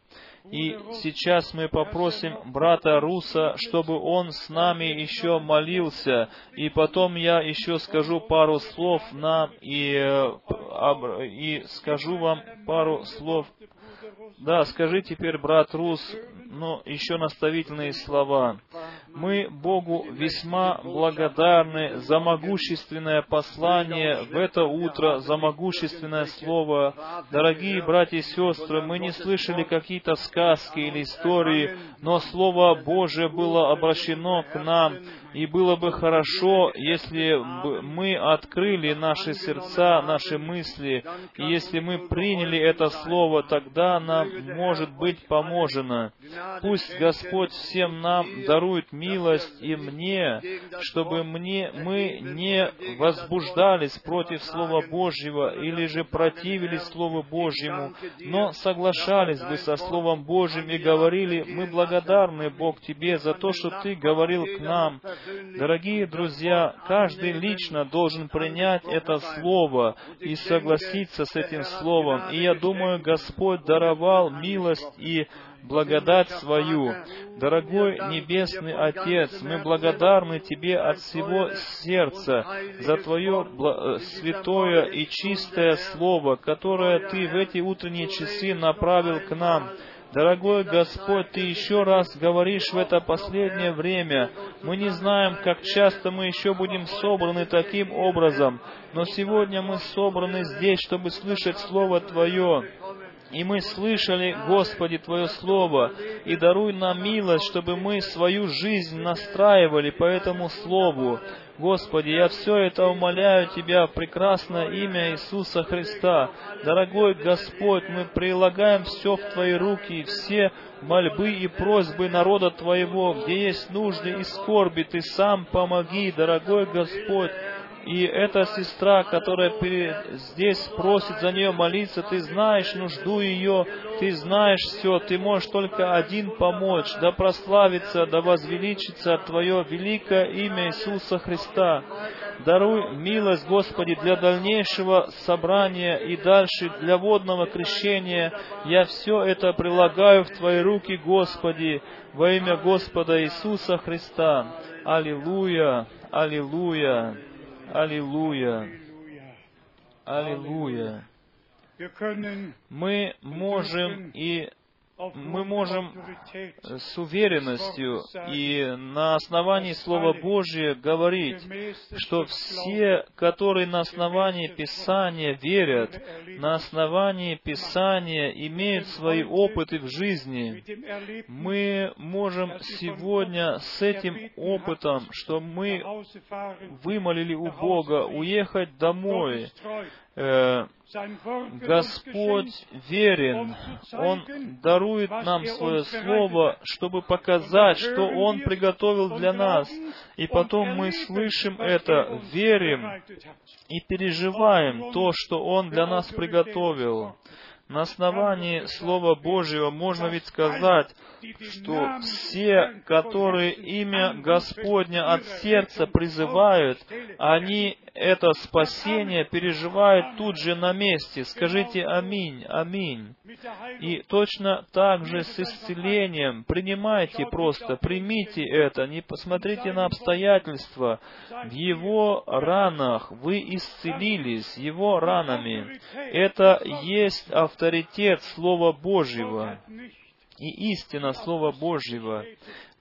И сейчас мы попросим брата Руса, чтобы он с нами еще молился. И потом я еще скажу пару слов нам и, э, и скажу вам пару слов. Да, скажи теперь, брат Рус, ну, еще наставительные слова. Мы Богу весьма благодарны за могущественное послание в это утро, за могущественное слово. Дорогие братья и сестры, мы не слышали какие-то сказки или истории, но Слово Божие было обращено к нам, и было бы хорошо, если бы мы открыли наши сердца, наши мысли, и если мы приняли это Слово, тогда нам может быть поможено. Пусть Господь всем нам дарует милость и мне, чтобы мне, мы не возбуждались против Слова Божьего или же противились Слову Божьему, но соглашались бы со Словом Божьим и говорили, мы благодарны, Бог, Тебе за то, что Ты говорил к нам, Дорогие друзья, каждый лично должен принять это Слово и согласиться с этим Словом. И я думаю, Господь даровал милость и благодать свою. Дорогой Небесный Отец, мы благодарны Тебе от всего сердца за Твое э, святое и чистое Слово, которое Ты в эти утренние часы направил к нам. Дорогой Господь, Ты еще раз говоришь в это последнее время. Мы не знаем, как часто мы еще будем собраны таким образом, но сегодня мы собраны здесь, чтобы слышать Слово Твое. И мы слышали, Господи, Твое Слово, и даруй нам милость, чтобы мы свою жизнь настраивали по этому Слову. Господи, я все это умоляю Тебя в прекрасное имя Иисуса Христа. Дорогой Господь, мы прилагаем все в Твои руки, все мольбы и просьбы народа Твоего, где есть нужды и скорби, Ты сам помоги, дорогой Господь. И эта сестра, которая здесь просит за нее молиться, ты знаешь нужду ее, ты знаешь все, ты можешь только один помочь, да прославится, да возвеличится Твое великое имя Иисуса Христа. Даруй милость, Господи, для дальнейшего собрания и дальше для водного крещения. Я все это прилагаю в Твои руки, Господи, во имя Господа Иисуса Христа. Аллилуйя, аллилуйя. Аллилуйя! Аллилуйя! Мы можем и мы можем с уверенностью и на основании Слова Божия говорить, что все, которые на основании Писания верят, на основании Писания имеют свои опыты в жизни, мы можем сегодня с этим опытом, что мы вымолили у Бога, уехать домой, Э, Господь верен. Он дарует нам свое Слово, чтобы показать, что Он приготовил для нас. И потом мы слышим это, верим и переживаем то, что Он для нас приготовил. На основании Слова Божьего можно ведь сказать, что все, которые имя Господня от сердца призывают, они это спасение переживают тут же на месте. Скажите аминь, аминь. И точно так же с исцелением. Принимайте просто, примите это, не посмотрите на обстоятельства. В Его ранах вы исцелились, Его ранами. Это есть авторитет Слова Божьего и истина Слова Божьего.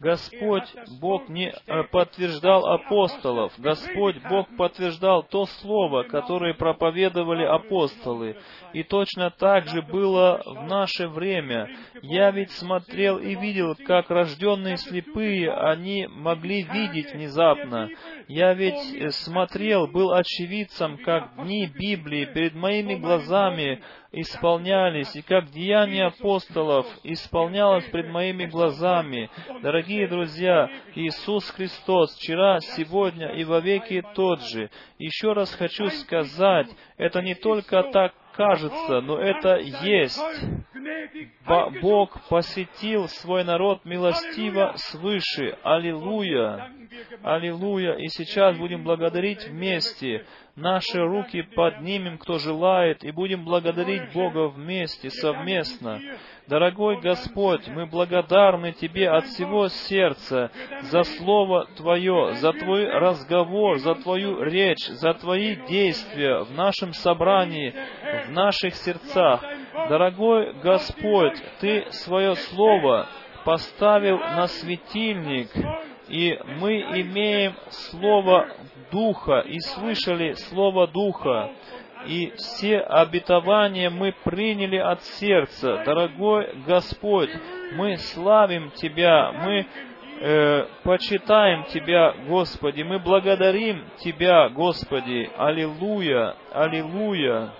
Господь Бог не э, подтверждал апостолов. Господь Бог подтверждал то слово, которое проповедовали апостолы. И точно так же было в наше время. Я ведь смотрел и видел, как рожденные слепые, они могли видеть внезапно. Я ведь э, смотрел, был очевидцем, как дни Библии перед моими глазами исполнялись, и как деяния апостолов исполнялось пред моими глазами. Дорогие друзья, Иисус Христос вчера, сегодня и во веки тот же. Еще раз хочу сказать, это не только так кажется, но это есть. Бог посетил свой народ милостиво свыше. Аллилуйя! Аллилуйя! И сейчас будем благодарить вместе. Наши руки поднимем, кто желает, и будем благодарить Бога вместе, совместно. Дорогой Господь, мы благодарны Тебе от всего сердца за Слово Твое, за Твой разговор, за Твою речь, за Твои действия в нашем собрании, в наших сердцах. Дорогой Господь, Ты свое Слово поставил на светильник, и мы имеем Слово Духа, и слышали Слово Духа, и все обетования мы приняли от сердца. Дорогой Господь, мы славим Тебя, мы э, почитаем Тебя, Господи, мы благодарим Тебя, Господи. Аллилуйя, аллилуйя,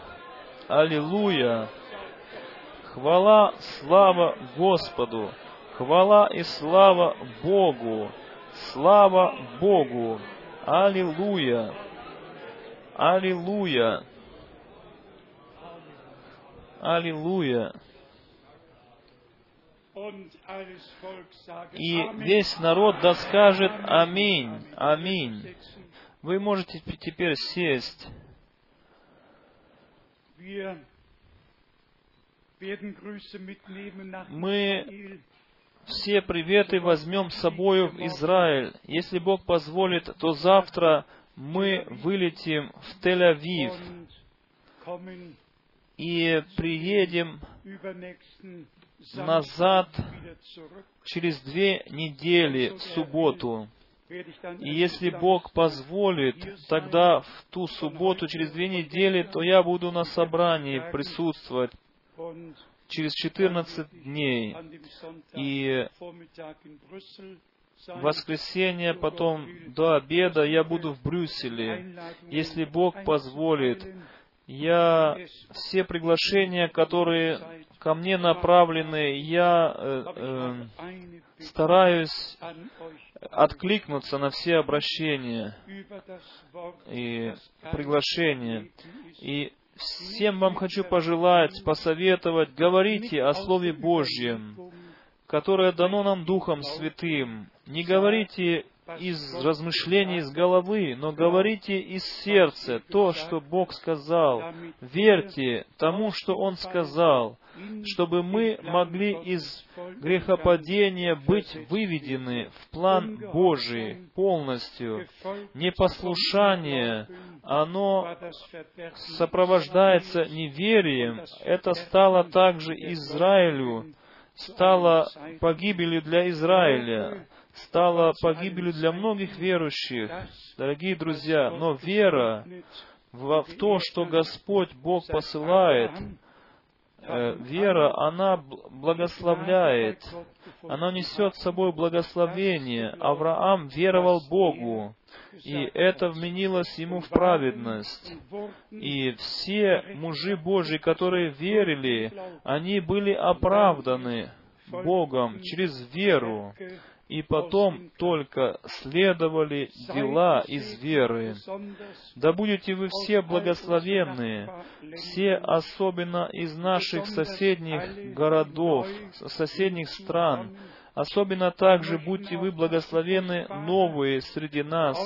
аллилуйя. Хвала, слава Господу, хвала и слава Богу, слава Богу. Аллилуйя, аллилуйя. Аллилуйя. И весь народ да скажет Аминь, Аминь. Вы можете теперь сесть. Мы все приветы возьмем с собой в Израиль. Если Бог позволит, то завтра мы вылетим в Тель-Авив и приедем назад через две недели в субботу. И если Бог позволит, тогда в ту субботу, через две недели, то я буду на собрании присутствовать через 14 дней. И в воскресенье, потом до обеда я буду в Брюсселе. Если Бог позволит, я все приглашения, которые ко мне направлены, я э, э, стараюсь откликнуться на все обращения и приглашения. И всем вам хочу пожелать, посоветовать, говорите о Слове Божьем, которое дано нам Духом Святым. Не говорите из размышлений из головы, но говорите из сердца то, что Бог сказал. Верьте тому, что Он сказал, чтобы мы могли из грехопадения быть выведены в план Божий полностью. Непослушание, оно сопровождается неверием. Это стало также Израилю, стало погибелью для Израиля стала погибелью для многих верующих, дорогие друзья, но вера в, в то, что Господь Бог посылает, вера, она благословляет, она несет с собой благословение. Авраам веровал Богу, и это вменилось ему в праведность. И все мужи Божьи, которые верили, они были оправданы Богом через веру и потом только следовали дела из веры. Да будете вы все благословенные, все особенно из наших соседних городов, соседних стран, Особенно также будьте вы благословены новые среди нас.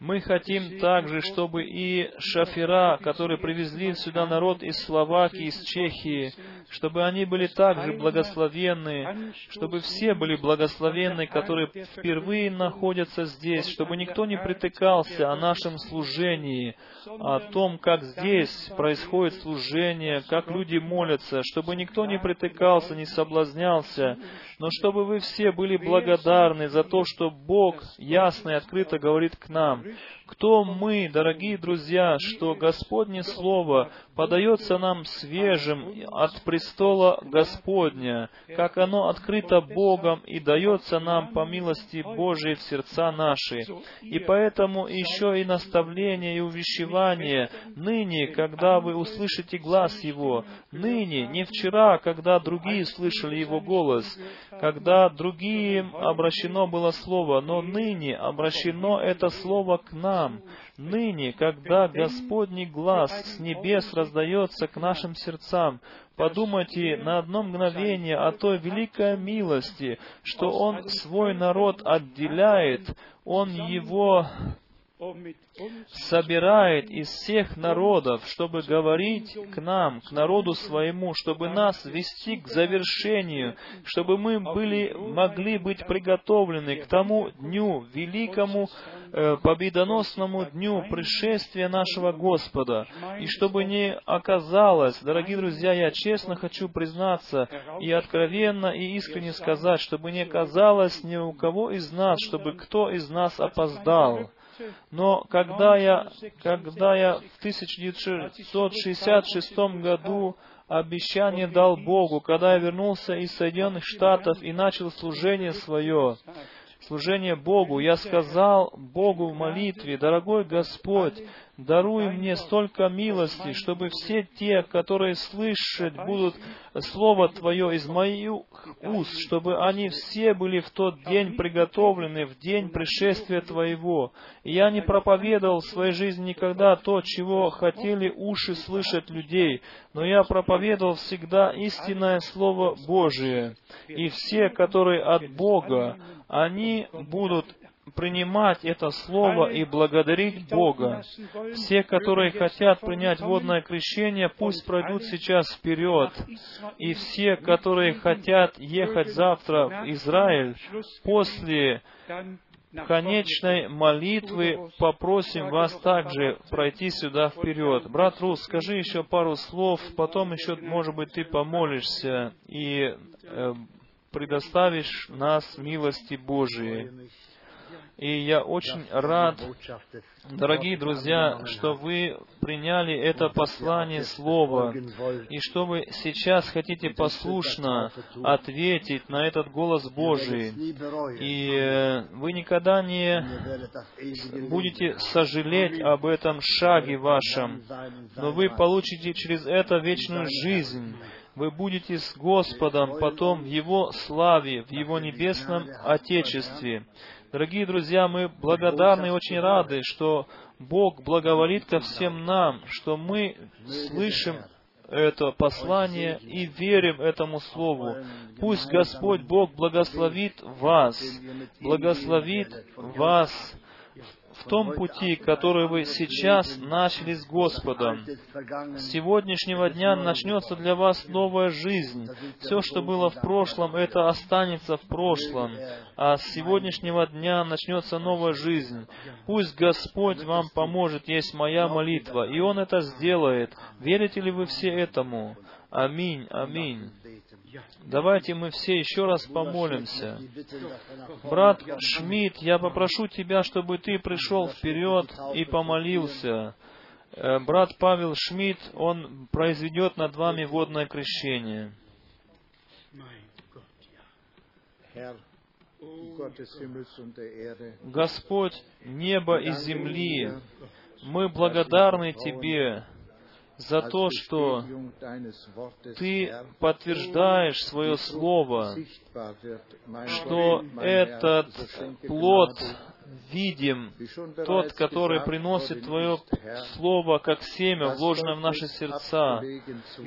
Мы хотим также, чтобы и шафера, которые привезли сюда народ из Словакии, из Чехии, чтобы они были также благословенны, чтобы все были благословенны, которые впервые находятся здесь, чтобы никто не притыкался о нашем служении, о том, как здесь происходит служение, как люди молятся, чтобы никто не притыкался, не соблазнялся, но чтобы вы все были благодарны за то, что Бог ясно и открыто говорит к нам. Кто мы, дорогие друзья, что Господне Слово подается нам свежим от престола Господня, как оно открыто Богом и дается нам по милости Божией в сердца наши. И поэтому еще и наставление и увещевание ныне, когда вы услышите глаз Его, ныне, не вчера, когда другие слышали Его голос, когда другим обращено было Слово, но ныне обращено это Слово к нам, нам, ныне, когда Господний глаз с небес раздается к нашим сердцам, подумайте на одно мгновение о той великой милости, что Он свой народ отделяет, Он его собирает из всех народов, чтобы говорить к нам, к народу своему, чтобы нас вести к завершению, чтобы мы были, могли быть приготовлены к тому дню, великому э, победоносному дню пришествия нашего Господа. И чтобы не оказалось, дорогие друзья, я честно хочу признаться и откровенно и искренне сказать, чтобы не оказалось ни у кого из нас, чтобы кто из нас опоздал. Но когда я, когда я в 1966 году обещание дал Богу, когда я вернулся из Соединенных Штатов и начал служение свое, служение Богу, я сказал Богу в молитве, «Дорогой Господь, Даруй мне столько милости, чтобы все те, которые слышать будут Слово Твое из моих уст, чтобы они все были в тот день приготовлены, в день пришествия Твоего. И я не проповедовал в своей жизни никогда то, чего хотели уши слышать людей, но я проповедовал всегда истинное Слово Божие. И все, которые от Бога, они будут принимать это слово и благодарить Бога. Все, которые хотят принять водное крещение, пусть пройдут сейчас вперед. И все, которые хотят ехать завтра в Израиль, после конечной молитвы попросим вас также пройти сюда вперед. Брат Рус, скажи еще пару слов, потом еще, может быть, ты помолишься и э, предоставишь нас милости Божией. И я очень рад, дорогие друзья, что вы приняли это послание Слова, и что вы сейчас хотите послушно ответить на этот голос Божий. И э, вы никогда не будете сожалеть об этом шаге вашем, но вы получите через это вечную жизнь. Вы будете с Господом потом в Его славе, в Его небесном Отечестве. Дорогие друзья, мы благодарны и очень рады, что Бог благоволит ко всем нам, что мы слышим это послание и верим этому Слову. Пусть Господь Бог благословит вас, благословит вас в том пути, который вы сейчас начали с Господом. С сегодняшнего дня начнется для вас новая жизнь. Все, что было в прошлом, это останется в прошлом. А с сегодняшнего дня начнется новая жизнь. Пусть Господь вам поможет, есть моя молитва, и Он это сделает. Верите ли вы все этому? Аминь, аминь. Давайте мы все еще раз помолимся. Брат Шмидт, я попрошу тебя, чтобы ты пришел вперед и помолился. Э, брат Павел Шмидт, он произведет над вами водное крещение. Господь неба и земли, мы благодарны Тебе за то, что Ты подтверждаешь свое Слово, что этот плод видим, тот, который приносит Твое Слово как семя, вложенное в наши сердца.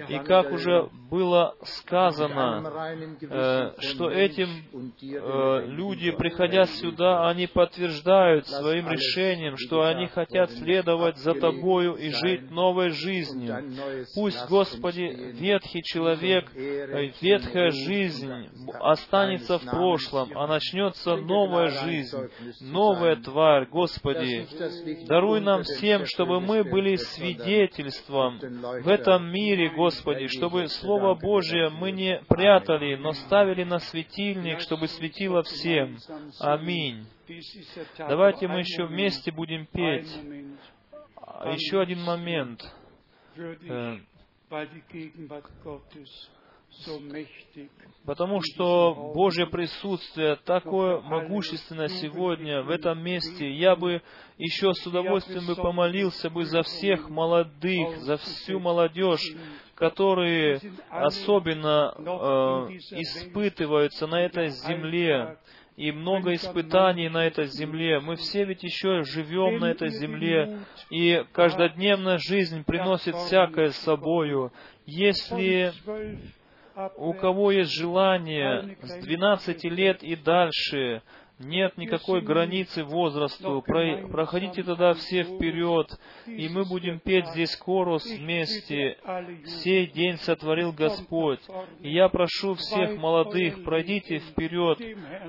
И как уже было сказано, э, что этим э, люди, приходя сюда, они подтверждают своим решением, что они хотят следовать за Тобою и жить новой жизнью. Пусть, Господи, ветхий человек, э, ветхая жизнь останется в прошлом, а начнется новая жизнь, новая новая тварь, Господи. Даруй нам всем, чтобы мы были свидетельством в этом мире, Господи, чтобы Слово Божие мы не прятали, но ставили на светильник, чтобы светило всем. Аминь. Давайте мы еще вместе будем петь. Еще один момент. Потому что Божье присутствие такое могущественное сегодня в этом месте. Я бы еще с удовольствием бы помолился бы за всех молодых, за всю молодежь, которые особенно э, испытываются на этой земле. И много испытаний на этой земле. Мы все ведь еще живем на этой земле, и каждодневная жизнь приносит всякое с собою. Если у кого есть желание с 12 лет и дальше нет никакой границы возрасту. Про, проходите тогда все вперед, и мы будем петь здесь хорус вместе. Сей день сотворил Господь. И я прошу всех молодых, пройдите вперед,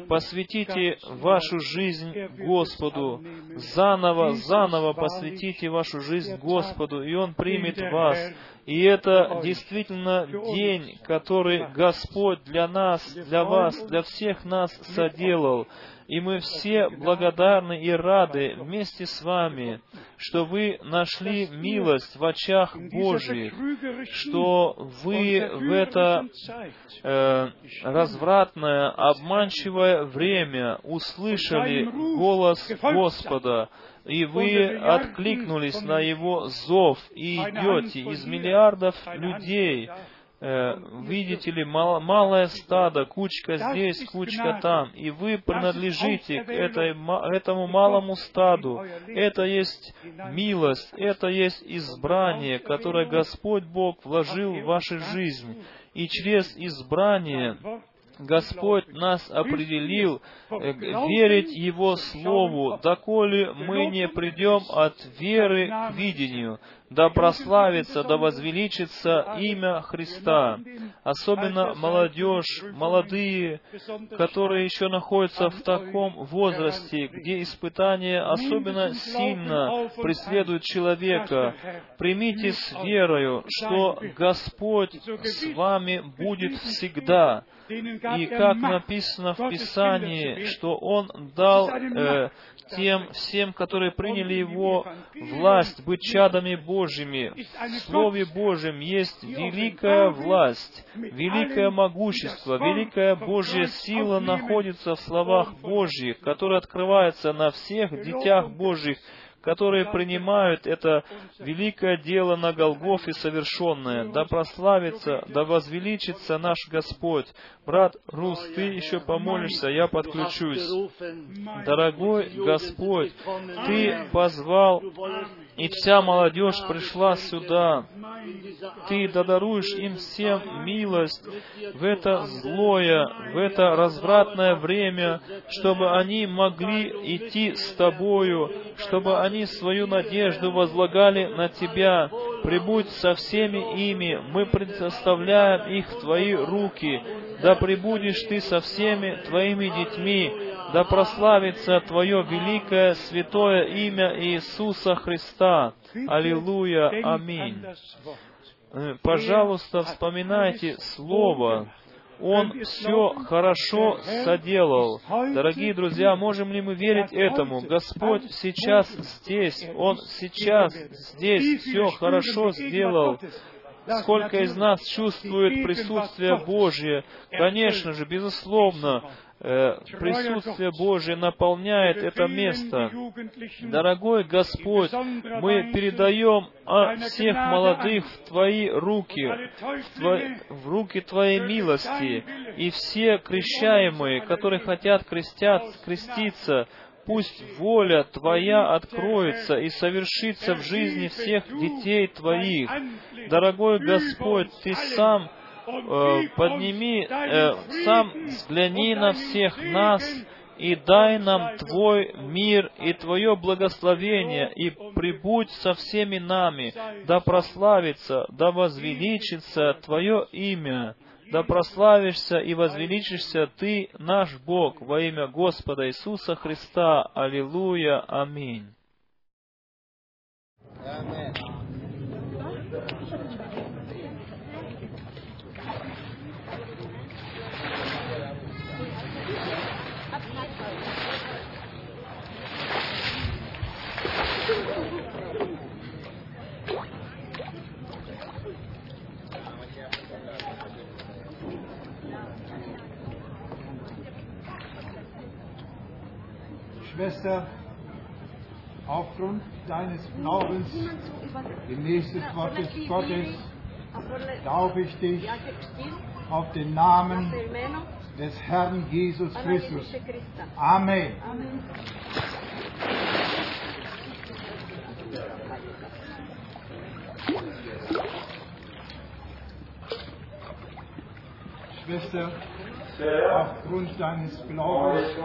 посвятите вашу жизнь Господу. Заново, заново посвятите вашу жизнь Господу, и Он примет вас. И это действительно день, который Господь для нас, для вас, для всех нас соделал. И мы все благодарны и рады вместе с вами, что вы нашли милость в очах Божьих, что вы в это э, развратное, обманчивое время услышали голос Господа, и вы откликнулись на Его зов и идете из миллиардов людей, э, видите ли, мал, малое стадо, кучка здесь, кучка там, и вы принадлежите к этой, этому малому стаду. Это есть милость, это есть избрание, которое Господь Бог вложил в вашу жизнь. И через избрание Господь нас определил э, верить Его Слову, доколе мы не придем от веры к видению, да прославится, да возвеличится имя Христа. Особенно молодежь, молодые, которые еще находятся в таком возрасте, где испытания особенно сильно преследуют человека. Примите с верою, что Господь с вами будет всегда. И как написано в Писании, что Он дал э, тем всем, которые приняли Его власть, быть чадами Божьими. В Слове Божьем есть великая власть, великое могущество, великая Божья сила находится в словах Божьих, которые открываются на всех детях Божьих, которые принимают это великое дело на Голгофе совершенное. Да прославится, да возвеличится наш Господь. Брат Рус, ты еще помолишься, я подключусь. Дорогой Господь, Ты позвал и вся молодежь пришла сюда. Ты додаруешь им всем милость в это злое, в это развратное время, чтобы они могли идти с Тобою, чтобы они свою надежду возлагали на Тебя. Прибудь со всеми ими, мы предоставляем их в Твои руки. Да прибудешь Ты со всеми Твоими детьми, да прославится Твое великое святое имя Иисуса Христа. Аллилуйя, аминь. Э, пожалуйста, вспоминайте Слово. Он все хорошо соделал. Дорогие друзья, можем ли мы верить этому? Господь сейчас здесь. Он сейчас здесь все хорошо сделал. Сколько из нас чувствует присутствие Божье? Конечно же, безусловно, присутствие Божие наполняет это место. Дорогой Господь, мы передаем всех молодых в Твои руки, в, Твои, в руки Твоей милости, и все крещаемые, которые хотят крестят, креститься, пусть воля Твоя откроется и совершится в жизни всех детей Твоих. Дорогой Господь, Ты сам Э, подними, э, сам взгляни на всех нас и дай нам Твой мир и Твое благословение, и прибудь со всеми нами, да прославится, да возвеличится Твое имя, да прославишься и возвеличишься Ты, наш Бог, во имя Господа Иисуса Христа. Аллилуйя. Аминь. Аминь. Schwester, aufgrund deines Glaubens gemäß des Wortes Gottes taufe ich dich auf den Namen des Herrn Jesus Christus. Amen. Schwester, aufgrund deines Glaubens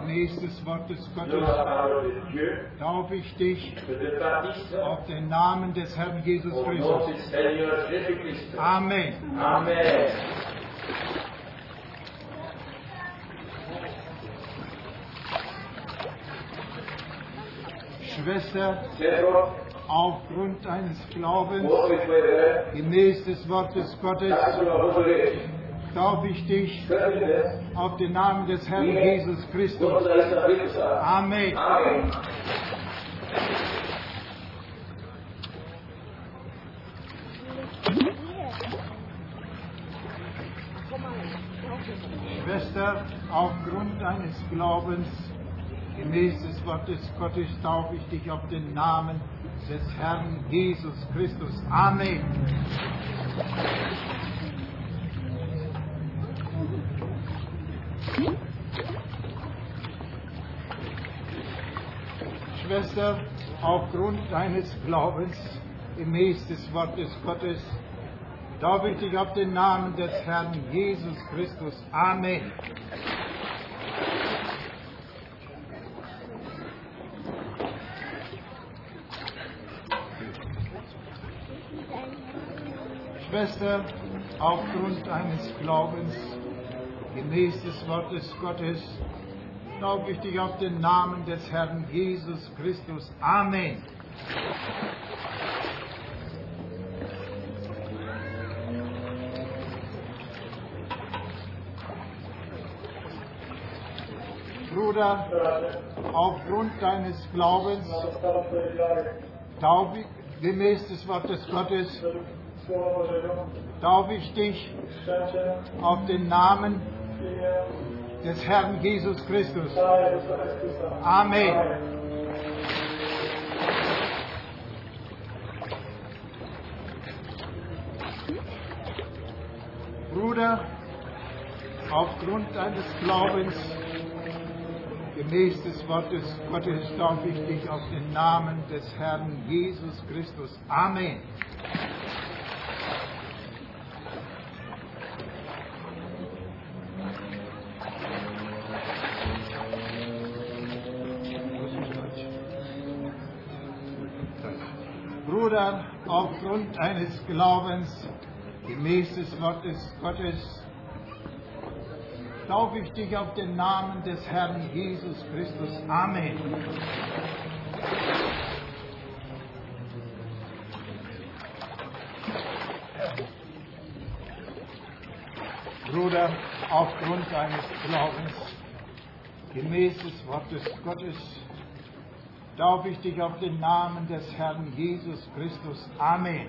gemäß des Wortes Gottes taufe ich dich auf den Namen des Herrn Jesus Christus. Amen. Amen. Schwester, aufgrund deines Glaubens gemäß des Wortes Gottes taufe ich dich auf den Namen des Herrn Jesus Christus. Amen. Schwester, aufgrund deines Glaubens, gemäß des Wortes Gottes, taufe ich dich auf den Namen des Herrn Jesus Christus. Amen. Schwester, aufgrund deines Glaubens, gemäß des Wortes Gottes, taufe ich dich auf den Namen des Herrn Jesus Christus. Amen. Schwester, aufgrund deines Glaubens, gemäß des Wortes Gottes, taufe ich dich auf den Namen des Herrn Jesus Christus. Amen. Bruder, aufgrund deines Glaubens, taufe ich, gemäß des Wortes Gottes, taufe ich dich auf den Namen des Herrn Jesus Christus. Amen. Bruder, aufgrund deines Glaubens, gemäß des Wortes Gottes, taufe ich dich auf den Namen des Herrn Jesus Christus. Amen. Bruder, aufgrund deines Glaubens, gemäß des Wortes Gottes, taufe ich dich auf den Namen des Herrn Jesus Christus. Amen. Bruder, aufgrund deines Glaubens, gemäß des Wortes Gottes, taufe ich dich auf den Namen des Herrn Jesus Christus. Amen.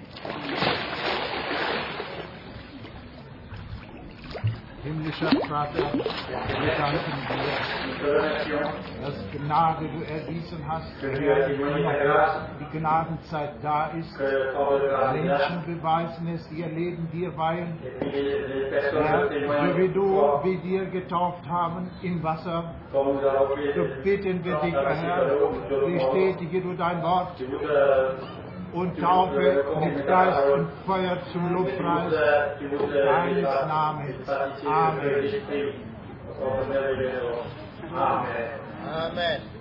Himmlischer Vater, wir danken dir, dass Gnade du erwiesen hast, die Gnadenzeit da ist. Menschen beweisen es, ihr Leben dir weihen. Wie du, wie wir getauft haben im Wasser, so bitten wir dich, Herr, bestätige du dein Wort und taufe mit Geist und Feuer zum Lobpreis deines Namens. Amen. Amen. Amen.